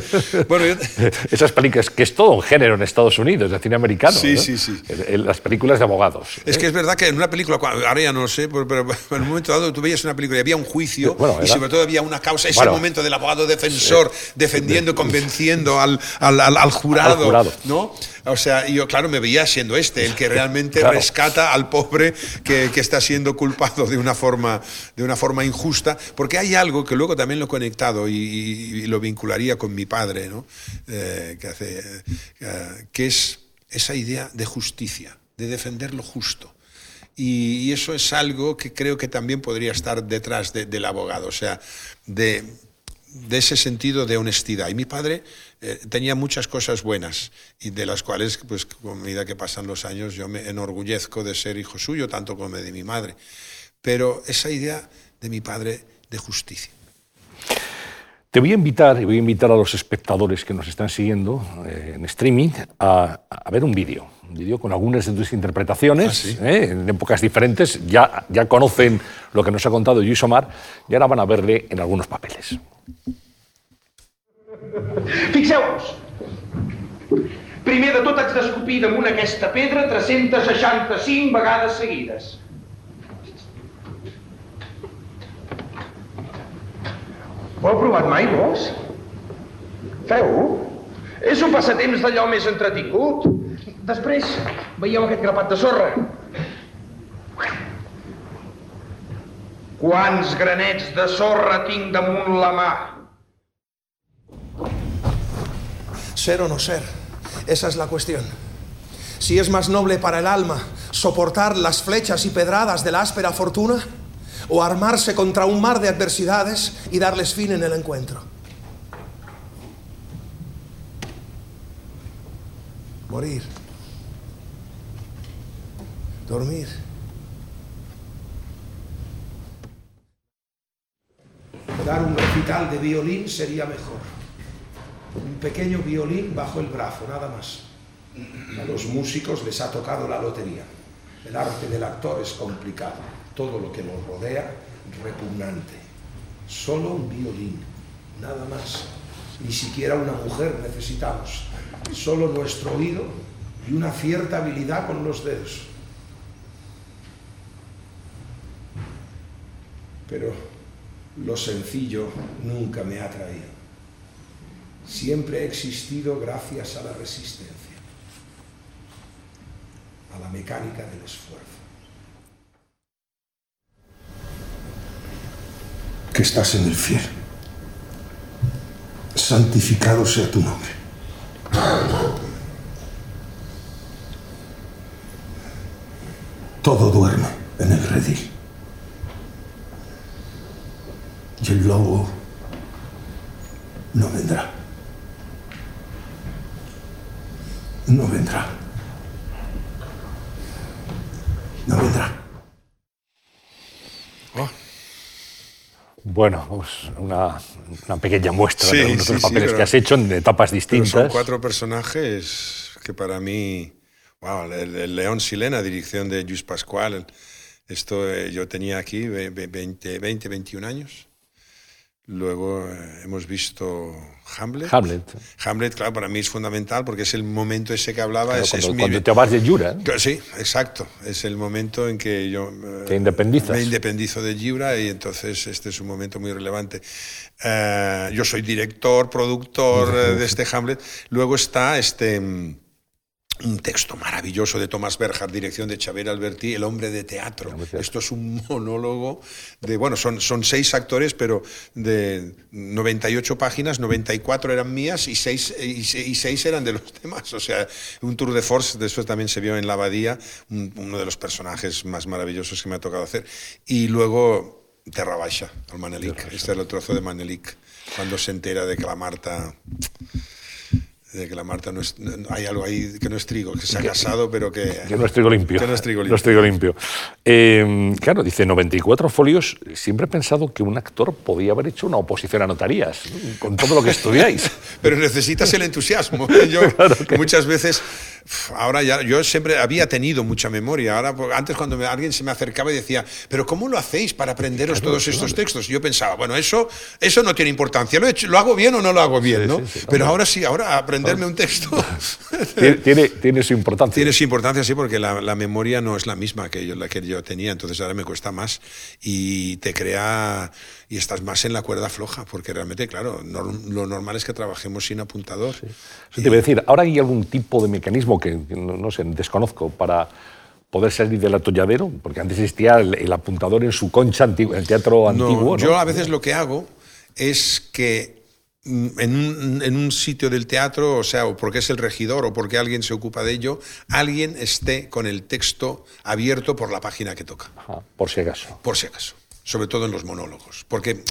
Bueno, [LAUGHS] Esas películas, que es todo un género en Estados Unidos, de cine americano. Sí, sí, sí. Las películas de abogados. Es que es verdad que en una película, ahora ya no lo sé, pero en un momento dado tú veías una película y había un juicio y sobre todo había una causa, ese momento del abogado defensor defendiendo, convenciendo al, al, al, jurado, al jurado. ¿no? O sea, yo, claro, me veía siendo este, el que realmente [LAUGHS] rescata al pobre que, que, está siendo culpado de una, forma, de una forma injusta, porque hay algo que luego también lo he conectado y, lo vincularía con mi padre, ¿no? Eh, que, hace, eh, que es esa idea de justicia, de defender lo justo. Y, eso es algo que creo que también podría estar detrás del abogado, o sea, de de ese sentido de honestidad. Y mi padre eh, tenía muchas cosas buenas y de las cuales, pues, con medida que pasan los años, yo me enorgullezco de ser hijo suyo, tanto como de mi madre. Pero esa idea de mi padre de justicia. Te voy a invitar, y voy a invitar a los espectadores que nos están siguiendo eh, en streaming a, ver un vídeo, un vídeo con algunas de tus interpretaciones, ah, eh, en épocas diferentes, ya, ya conocen lo que nos ha contado Luis Omar y ahora van a verle en algunos papeles. Fixeu-vos. Primer de tot haig d'escopir damunt aquesta pedra 365 vegades seguides. Ho heu provat mai, vos? Feu-ho? És un passatemps d'allò més entretingut. Després, veieu aquest grapat de sorra? Quants granets de sorra tinc damunt la mà? Ser o no ser, esa es la cuestión. Si es más noble para el alma soportar las flechas y pedradas de la áspera fortuna o armarse contra un mar de adversidades y darles fin en el encuentro. Morir. Dormir. Dar un recital de violín sería mejor. un pequeño violín bajo el brazo, nada más. A los músicos les ha tocado la lotería. El arte del actor es complicado. Todo lo que los rodea, repugnante. Solo un violín, nada más. Ni siquiera una mujer necesitamos. Solo nuestro oído y una cierta habilidad con los dedos. Pero lo sencillo nunca me ha atraído. Siempre he existido gracias a la resistencia, a la mecánica del esfuerzo. Que estás en el fiel. Santificado sea tu nombre. Todo duerme en el redil. Y el lobo no vendrá. No vendrá. No vendrá. Bueno, pues una, una pequeña muestra Sí, de algunos sí, de los sí, papeles pero- que has hecho en etapas Pero distintas. son cuatro personajes que para mí, wow, el, el León Silena, dirección de Lluís Pascual, esto eh, yo tenía aquí ve- ve- 20, 20, 21 años. Luego eh, hemos visto Hamlet. Hamlet. Hamlet, claro, para mí es fundamental porque es el momento ese que hablaba. Claro, es, es cuando, mi- te vas de Jura, ¿eh? Sí, exacto. Es el momento en que yo eh, Te independizas. me independizo de Giura y entonces este es un momento muy relevante. Eh, yo soy director, productor de este Hamlet. Luego está este mm, un texto maravilloso de Thomas Berger, dirección de Xavier Alberti, El hombre de teatro. de. Esto es un monólogo de, bueno, son, son seis actores, pero de 98 páginas, 94 eran mías y seis, y, se- y seis eran de los [LAUGHS] demás. O sea, un tour de force, después también se vio en La Abadía, un- uno de los personajes más maravillosos que me ha tocado hacer. Y luego Terra Baixa, al Manelik. Este es el trozo de Manelik, cuando se entera de que la Marta de que la Marta no es, no- hay algo ahí que no es trigo, que se ha casado, pero que, que no es trigo limpio. Que no es trigo No es trigo limpio. Eh, claro, dice 94 folios. Siempre he pensado que un actor podía haber hecho una oposición a notarías, ¿no? con todo lo que estudiáis. [LAUGHS] Pero necesitas el entusiasmo. [LAUGHS] Yo muchas veces, ahora ya, yo siempre había tenido mucha memoria. Ahora, pues, antes cuando me- alguien se me acercaba y decía, pero ¿cómo lo hacéis para aprenderos todos estos textos? Yo pensaba, bueno, eso, eso no tiene importancia. ¿Lo, he hecho- ¿Lo hago bien o no lo hago bien? Sí, ¿no? sí, sí, pero ahora sí, ahora aprenderme un texto [LAUGHS] tiene, tiene, tiene su importancia. tiene su importancia, sí, porque la, la memoria no es la misma que yo, la que yo tenía. Entonces ahora me cuesta más y te crea y estás más en la cuerda floja, porque realmente, claro, lo normal es que trabajemos sin apuntador. Eso te a decir, ¿ahora hay algún tipo de mecanismo que, no, no sé, desconozco para poder salir del atolladero? Porque antes existía el, el apuntador en su concha antigua, el teatro antiguo. ¿no? Yo a veces lo que hago es que mm, en un, en un sitio del teatro, o sea, o porque es el regidor o porque alguien se ocupa de ello, alguien esté con el texto abierto por la página que toca, Ajá, por si acaso. por si acaso, sobre todo en los monólogos. Porque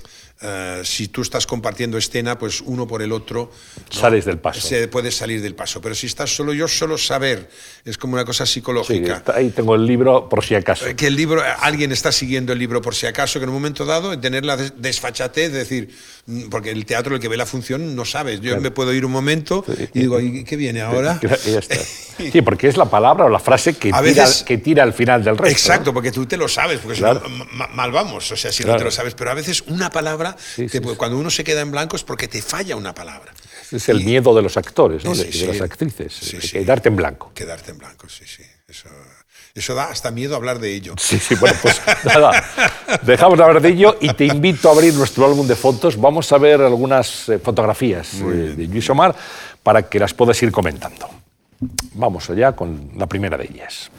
eh, si tú estás compartiendo escena, pues uno por el otro... ¿no? Sales del paso. Se puede salir del paso. Pero si estás solo yo, solo saber, es como una cosa Sí, psicológica. está- ahí tengo el libro por si acaso. Eh, que el libro, alguien está siguiendo el libro por si acaso, que en un momento dado, tener la des- desfachatez, de decir, mm, porque el teatro, el que ve la función, no sabes. Yo me puedo ir un momento y digo, ¿y qué viene ahora? Y [LAUGHS] ya está. [LAUGHS] Sí, porque es la palabra o la frase que, A tira, veces- que tira al final del resto. Exacto, ¿no? porque tú te lo sabes, porque si Claro. no, ma- mal vamos, o sea, si no Claro. te lo sabes. Pero a veces una palabra, Sí, te sí, puede- sí. cuando uno se queda en blanco es porque te falla una palabra. Es el Y- miedo de los actores, ¿no? De, de las actrices. Quedarte en blanco. Quedarte en blanco, sí, sí. Eso, eso da hasta miedo hablar de ello. Sí, sí, bueno, pues [LAUGHS] nada. Dejamos de hablar de ello y te invito a abrir nuestro álbum de fotos. Vamos a ver algunas eh, fotografías eh, de Luis Omar para que las puedas ir comentando. Vamos allá con la primera de ellas.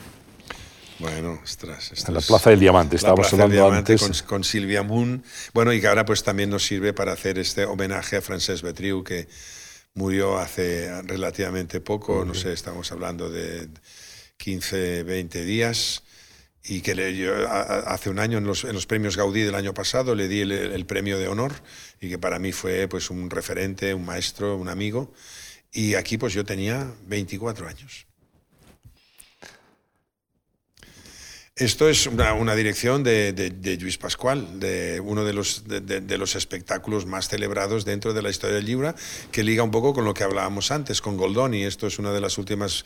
Bueno, ostras. En la Plaza del Diamante, estábamos Plaza del hablando Diamante antes. Con, con Silvia Moon. Bueno, y que ahora pues también nos sirve para hacer este homenaje a Francesc Betriu, que murió hace relativamente poco, no sé, estamos hablando de 15, 20 días. Y que le- yo, a- hace un año, en los, en los premios Gaudí del año pasado, le di el, el premio de honor y que para mí fue pues, un referente, un maestro, un amigo. Y aquí pues yo tenía 24 años. Esto es una, dirección de, Luis Pascual, de uno de los, de, los espectáculos más celebrados dentro de la historia del libro, que liga un poco con lo que hablábamos antes, con Goldoni. Esto es una de las últimas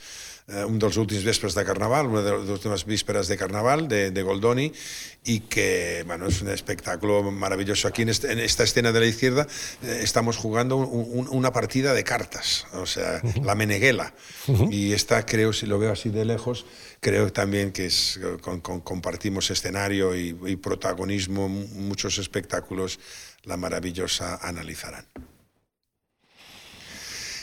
eh, un dels últims vespres de Carnaval, una de les últimes vísperas de Carnaval de, de Goldoni, y que bueno, es un espectáculo maravilloso. Aquí en, este, en esta escena de la izquierda eh, estamos jugando un, una partida de cartas, o sea, la Meneghela. Y esta creo, si lo veo así de lejos, creo también que es, con, con, compartimos escenario y, y protagonismo, muchos espectáculos, la maravillosa analizarán.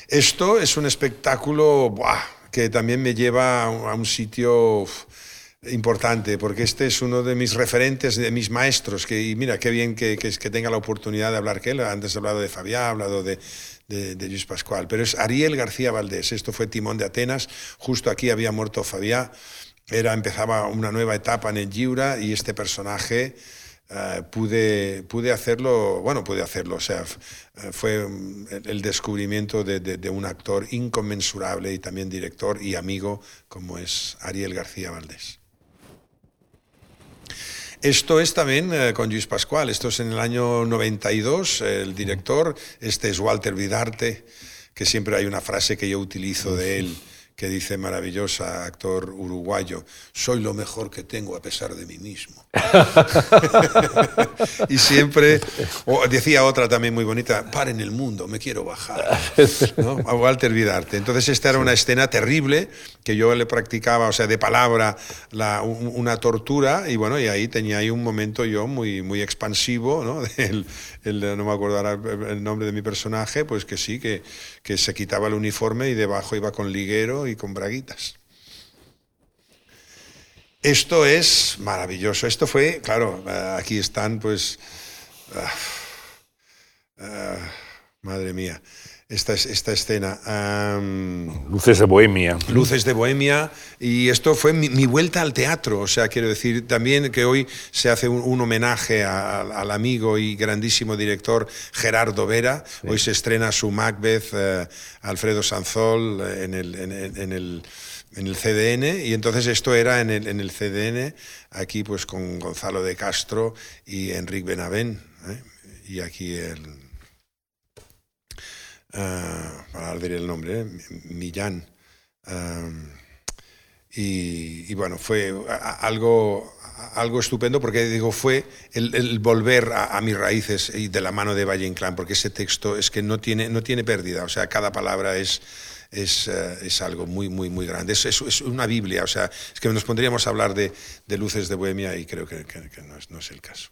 Esto es un espectáculo... ¡buah! Que también me lleva a un sitio importante, porque este es uno de mis referentes, de mis maestros, que, y mira, qué bien que, que, que tenga la oportunidad de hablar que él, antes he hablado de Fabián, he hablado de, de, Luis Pascual, pero es Ariel García Valdés, esto fue Timón de Atenas, justo aquí había muerto Fabián, era, empezaba una nueva etapa en el Giura y este personaje eh, pude, pude hacerlo, bueno, pude hacerlo, o sea, eh, fue mm, el descubrimiento de, de, un actor inconmensurable y también director y amigo como es Ariel García Valdés. Esto es también eh, con Luis Pascual, esto es en el año 92, el director, este es Walter Vidarte, que siempre hay una frase que yo utilizo de él que dice maravillosa, actor uruguayo, soy lo mejor que tengo a pesar de mí mismo. [LAUGHS] y siempre, decía otra también muy bonita, paren el mundo, me quiero bajar. [LAUGHS] A Walter Vidarte. Entonces esta era una escena terrible que yo le practicaba, o sea, de palabra, la, una tortura, y bueno, y ahí tenía ahí un momento yo muy, muy expansivo, ¿no? [LAUGHS] El, no me acuerdo el nombre de mi personaje, pues que sí, que, que se quitaba el uniforme y debajo iba con liguero y con braguitas. Esto es maravilloso. Esto fue, claro, eh, aquí están, pues, ah, ah, madre mía, esta, esta escena. luces de Bohemia. Luces de Bohemia. Y esto fue mi, vuelta al teatro. O sea, quiero decir también que hoy se hace un, homenaje al amigo y grandísimo director Gerardo Vera. Hoy se estrena su Macbeth, eh, Alfredo Sanzol, en el, en el en el CDN y entonces esto era en el, en el CDN, aquí pues con Gonzalo de Castro y Enrique Benavén, ¿eh? y aquí el... Uh, para decir el nombre, ¿eh? Millán. Um, y, bueno, fue algo, algo estupendo porque digo, fue el, volver a, mis raíces y de la mano de Valle Inclán, porque ese texto es que no tiene, no tiene pérdida, o sea, cada palabra es es, eh, es algo muy, muy, muy grande. Es, es, una Biblia, o sea, es que nos pondríamos a hablar de, de luces de Bohemia y creo que, que, no, es, no, es, el caso.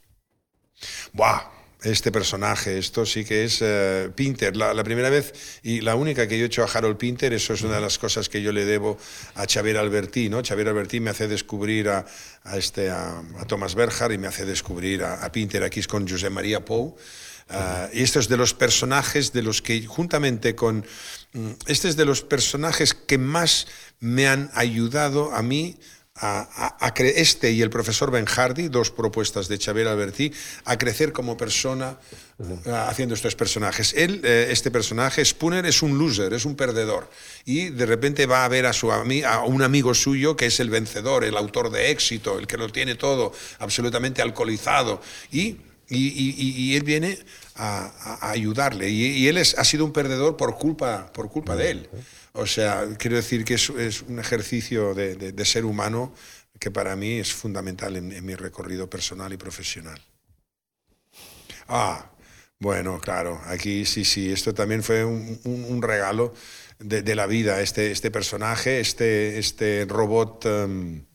¡Buah! Este personaje, esto sí que es uh, Pinter. La, la, primera vez y la única que yo he hecho a Harold Pinter, eso es una de las cosas que yo le debo a Xavier Albertí. ¿no? Xavier Albertí me hace descubrir a, a este, a, a Thomas Berger y me hace descubrir a, a Pinter. Aquí es con José María Pou. Uh, y esto es de los personajes de los que, juntamente con Mm, este es de los personajes que más me han ayudado a mí a, a, este y el profesor Ben Hardy, dos propuestas de Xavier Alberti, a crecer como persona haciendo estos personajes. Él, eh, este personaje, Spooner, es un loser, es un perdedor. Y de repente va a ver a, su, a un amigo suyo que es el vencedor, el autor de éxito, el que lo tiene todo absolutamente alcoholizado. Y, y, y él viene a, ayudarle. Y, él es, ha sido un perdedor por culpa, por culpa de él. O sea, quiero decir que es, es un ejercicio de, de, ser humano que para mí es fundamental en, mi recorrido personal y profesional. Ah, bueno, claro, aquí sí, sí, esto también fue un, un, regalo de, de, la vida, este, este personaje, este, este robot... Um,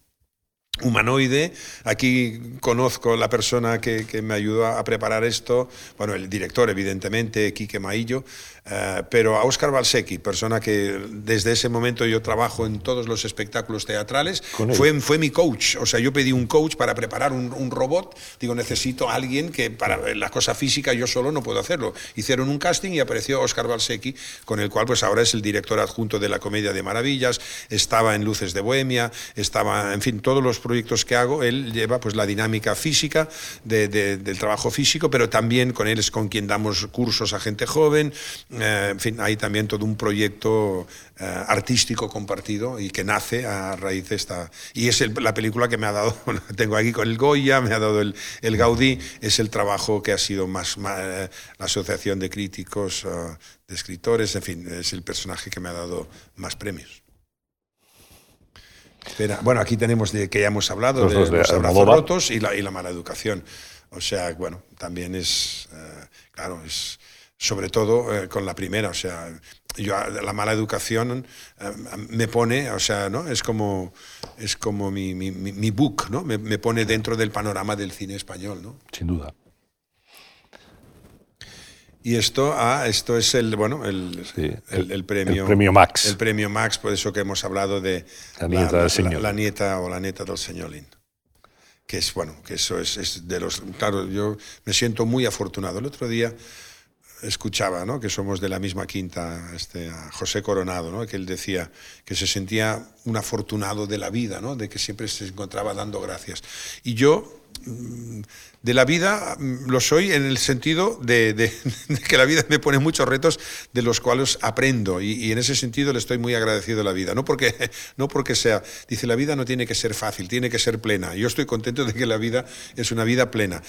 humanoide. Aquí conozco la persona que, que, me ayudó a preparar esto, bueno, el director, evidentemente, Quique Maillo, eh, pero a Oscar Balsecchi, persona que desde ese momento yo trabajo en todos los espectáculos teatrales, fue, fue mi coach. O sea, yo pedí un coach para preparar un, un, robot. Digo, necesito a alguien que para la cosa física yo solo no puedo hacerlo. Hicieron un casting y apareció Oscar Balsecchi, con el cual pues ahora es el director adjunto de la Comedia de Maravillas, estaba en Luces de Bohemia, estaba, en fin, todos los proyectos que hago, él lleva pues la dinámica física del trabajo físico, pero también con él es con quien damos cursos a gente joven. Eh, en fin, hay también todo un proyecto eh, artístico compartido y que nace a raíz de esta. Y es la película que me ha dado, [LAUGHS] tengo aquí con el Goya, me ha dado el, el Gaudí, es el trabajo que ha sido más, la Asociación de Críticos, de Escritores, en fin, es el personaje que me ha dado más premios bueno, aquí tenemos de que ya hemos hablado de, los abrazos rotos y la, y la mala educación. O sea, bueno, también es, eh, claro, es sobre todo eh, con la primera, o sea, yo, la mala educación eh, me pone, o sea, ¿no? Es como, es como mi, mi, mi book, ¿no? Me, me, pone dentro del panorama del cine español, ¿no? Sin duda. Y esto, ah, esto es el, bueno, el, el, premio, el premio Max. El premio Max, por eso que hemos hablado de la nieta, del señor. La, nieta o la nieta del señolín. Que es, bueno, que eso es, es, de los... Claro, yo me siento muy afortunado. El otro día escuchaba, ¿no? que somos de la misma quinta, este, a José Coronado, ¿no? que él decía que se sentía un afortunado de la vida, ¿no? de que siempre se encontraba dando gracias. Y yo mm, de la vida mm, lo soy en el sentido [LAUGHS] de, que la vida me pone muchos retos de los cuales aprendo y, en ese sentido le estoy muy agradecido a la vida. No porque, [LAUGHS] no porque sea, dice, la vida no tiene que ser fácil, tiene que ser plena. Yo estoy contento de que la vida es una vida plena.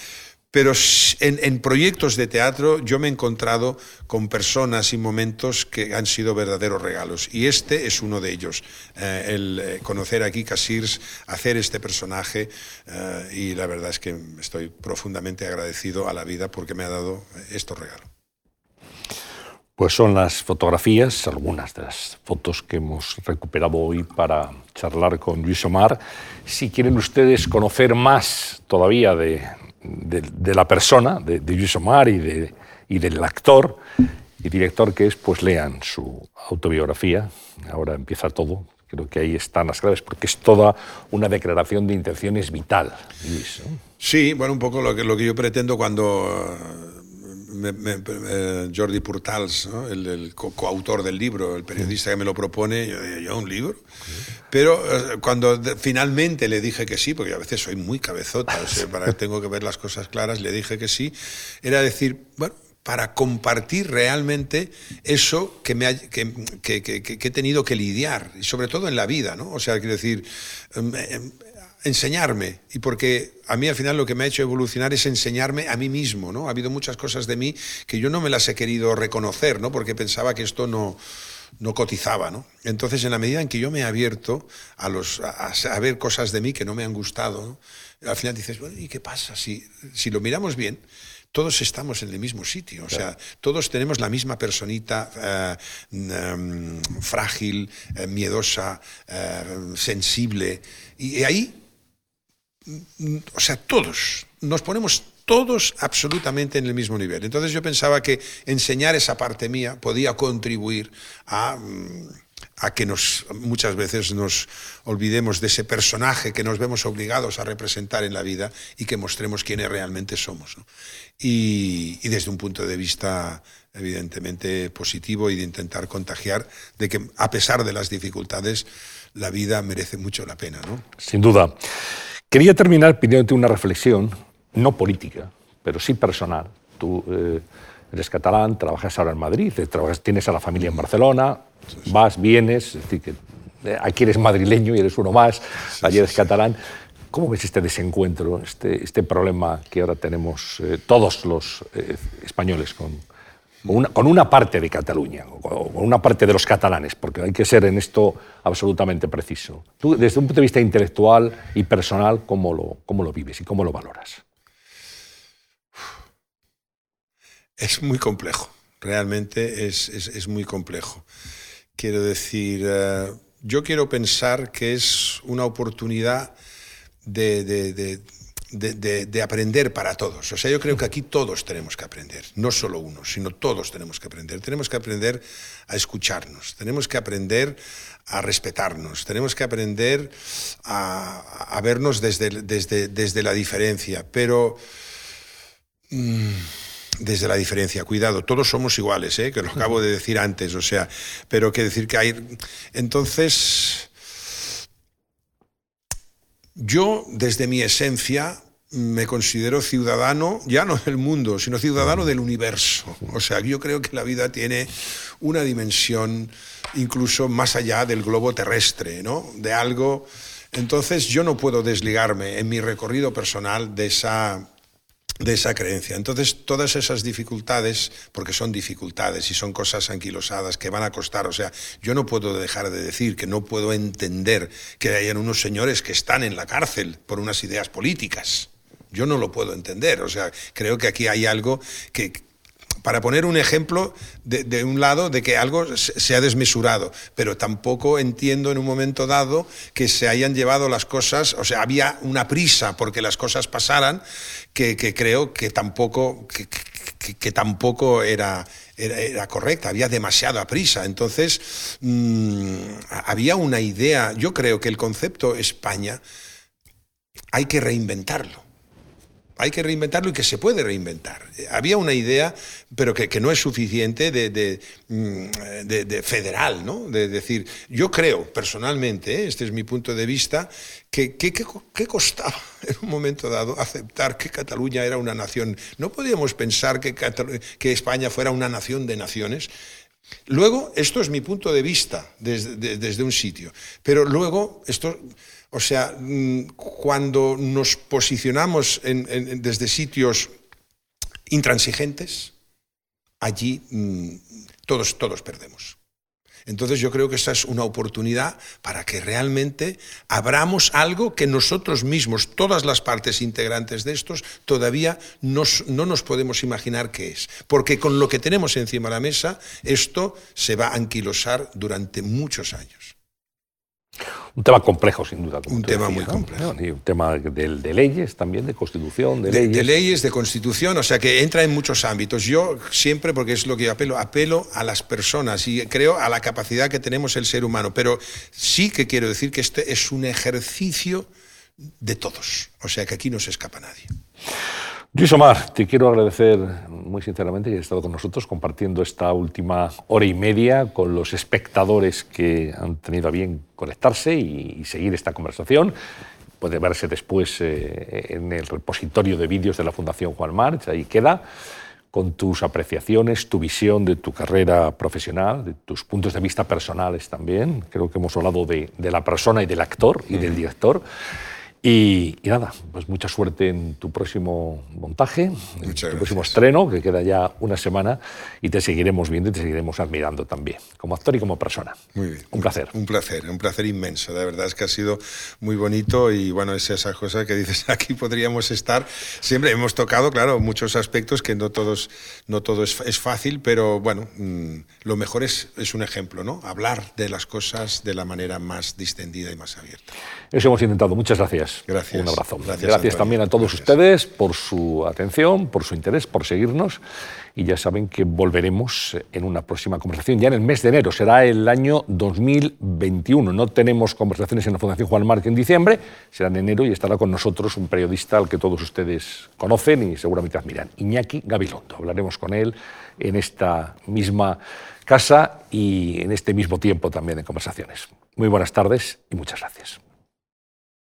Pero en, proyectos de teatro yo me he encontrado con personas y momentos que han sido verdaderos regalos. Y este es uno de ellos. Eh, el eh, conocer aquí Casirs, hacer este personaje. Eh, y la verdad es que estoy profundamente agradecido a la vida porque me ha dado estos regalos. Pues son las fotografías, algunas de las fotos que hemos recuperado hoy para charlar con Luis Omar. Si quieren ustedes conocer más todavía de, de, la persona, de, de Luis Omar y, de, y del actor y director que es, pues lean su autobiografía. Ahora empieza todo. Creo que ahí están las claves, porque es toda una declaración de intenciones vital, Luis. Sí, bueno, un poco lo que, lo que yo pretendo cuando eh, Jordi Purtals, el, coautor del libro, el periodista que me lo propone, yo yo un libro. Pero eh, cuando finalmente le dije que sí, porque a veces soy muy cabezota, o sea, para, [LAUGHS] tengo que ver las cosas claras, le dije que sí, era decir, bueno, para compartir realmente eso que, me que, que, que, he tenido que lidiar, y sobre todo en la vida, ¿no? O sea, quiero decir, em, em, enseñarme, y porque a mí al final lo que me ha hecho evolucionar es enseñarme a mí mismo, ¿no? Ha habido muchas cosas de mí que yo no me las he querido reconocer, ¿no? Porque pensaba que esto no, no cotizaba, ¿no? Entonces, en la medida en que yo me he abierto a, los, a, ver cosas de mí que no me han gustado, al final dices, bueno, ¿y qué pasa? Si, si lo miramos bien, todos estamos en el mismo sitio, o sea, todos tenemos la misma personita eh, em, frágil, eh, miedosa, eh, sensible, y ahí o sea, todos, nos ponemos todos absolutamente en el mismo nivel. Entonces yo pensaba que enseñar esa parte mía podía contribuir a, mm, a que nos, muchas veces nos olvidemos de ese personaje que nos vemos obligados a representar en la vida y que mostremos quiénes realmente somos. Y, y, desde un punto de vista evidentemente positivo y de intentar contagiar de que a pesar de las dificultades la vida merece mucho la pena. ¿no? Sin duda. Quería terminar pidiéndote una reflexión, no política, pero sí personal. Tú eh, eres catalán, trabajas ahora en Madrid, trabajas, tienes a la familia en Barcelona, vas, vienes, es decir, que eh, aquí eres madrileño y eres uno más, allí eres catalán. ¿Cómo ves este desencuentro, este, este problema que ahora tenemos eh, todos los españoles con, con una parte de Cataluña, con una parte de los catalanes, porque hay que ser en esto absolutamente preciso. Tú, desde un punto de vista intelectual y personal, ¿cómo lo, cómo lo vives y cómo lo valoras? Es muy complejo, realmente es, es, muy complejo. Quiero decir, eh, yo quiero pensar que es una oportunidad de, aprender para todos. O sea, yo creo que aquí todos tenemos que aprender, no solo uno, sino todos tenemos que aprender. Tenemos que aprender a escucharnos, tenemos que aprender a respetarnos, tenemos que aprender a, vernos desde, desde, desde, la diferencia, pero... Mm, desde la diferencia, cuidado, todos somos iguales, ¿eh? que lo acabo de decir antes, o sea, pero que decir que hay... Entonces, Yo, desde mi esencia, me considero ciudadano, ya no del mundo, sino ciudadano del universo. O sea, yo creo que la vida tiene una dimensión incluso más allá del globo terrestre, ¿no? De algo. Entonces yo no puedo desligarme en mi recorrido personal de esa de esa creencia. Entonces, todas esas dificultades, porque son dificultades y son cosas anquilosadas que van a costar, o sea, yo no puedo dejar de decir que no puedo entender que hayan unos señores que están en la cárcel por unas ideas políticas. Yo no lo puedo entender. O sea, creo que aquí hay algo que, para poner un ejemplo de, un lado de que algo se ha desmesurado, pero tampoco entiendo en un momento dado que se hayan llevado las cosas, o sea, había una prisa porque las cosas pasaran que, creo que tampoco, que, tampoco era, era, correcta, había demasiada prisa. Entonces, mm, había una idea, yo creo que el concepto España hay que reinventarlo hay que reinventarlo y que se puede reinventar. Había una idea, pero que, no es suficiente de, mm, federal, ¿no? De decir, yo creo personalmente, ¿eh? este es mi punto de vista, que ¿qué costaba [LAUGHS] en un momento dado aceptar que Cataluña era una nación. No podíamos pensar que, que España fuera una nación de naciones. Luego, esto es mi punto de vista desde, desde un sitio, pero luego esto o sea, mm, cuando nos posicionamos desde sitios intransigentes, allí mm, todos, todos perdemos. Entonces yo creo que esa es una oportunidad para que realmente abramos algo que nosotros mismos, todas las partes integrantes de estos, todavía no nos podemos imaginar qué es. Porque con lo que tenemos encima de la mesa, esto se va a anquilosar durante muchos años. Un tema complejo, sin duda. un tema muy complejo. Y un tema de, leyes también, de constitución, de, leyes. De leyes, de constitución, o sea que entra en muchos ámbitos. Yo siempre, porque es lo que yo apelo, apelo a las personas y creo a la capacidad que tenemos el ser humano. Pero sí que quiero decir que este es un ejercicio de todos. O sea que aquí no se escapa nadie. Luis Omar, te quiero agradecer muy sinceramente que hayas estado con nosotros compartiendo esta última hora y media con los espectadores que han tenido a bien conectarse y, seguir esta conversación. Puede verse después eh, en el repositorio de vídeos de la Fundación Juan March, ahí queda, con tus apreciaciones, tu visión de tu carrera profesional, de tus puntos de vista personales también. Creo que hemos hablado de, de la persona y del actor y del director. Y, nada, pues mucha suerte en tu próximo montaje, en tu próximo estreno, que queda ya una semana, y te seguiremos viendo y te seguiremos admirando también, como actor y como persona. Muy bien. Un placer. Un placer, un placer inmenso. De verdad es que ha sido muy bonito y bueno, es esa cosa que dices, [LAUGHS] aquí podríamos estar. Siempre hemos tocado, claro, muchos aspectos que no, todos, no todo es, es fácil, pero bueno, mm, lo mejor es, es un ejemplo, ¿no? Hablar de las cosas de la manera más distendida y más abierta. Eso hemos intentado. Muchas gracias. Gracias. Un abrazo. Gracias, también a todos ustedes por su atención, por su interés, por seguirnos. Y ya saben que volveremos en una próxima conversación, ya en el mes de enero. Será el año 2021. No tenemos conversaciones en la Fundación Juan Marc en diciembre, será en enero y estará con nosotros un periodista al que todos ustedes conocen y seguramente admiran, Iñaki Gabilondo. Hablaremos con él en esta misma casa y en este mismo tiempo también de conversaciones. Muy buenas tardes y muchas gracias.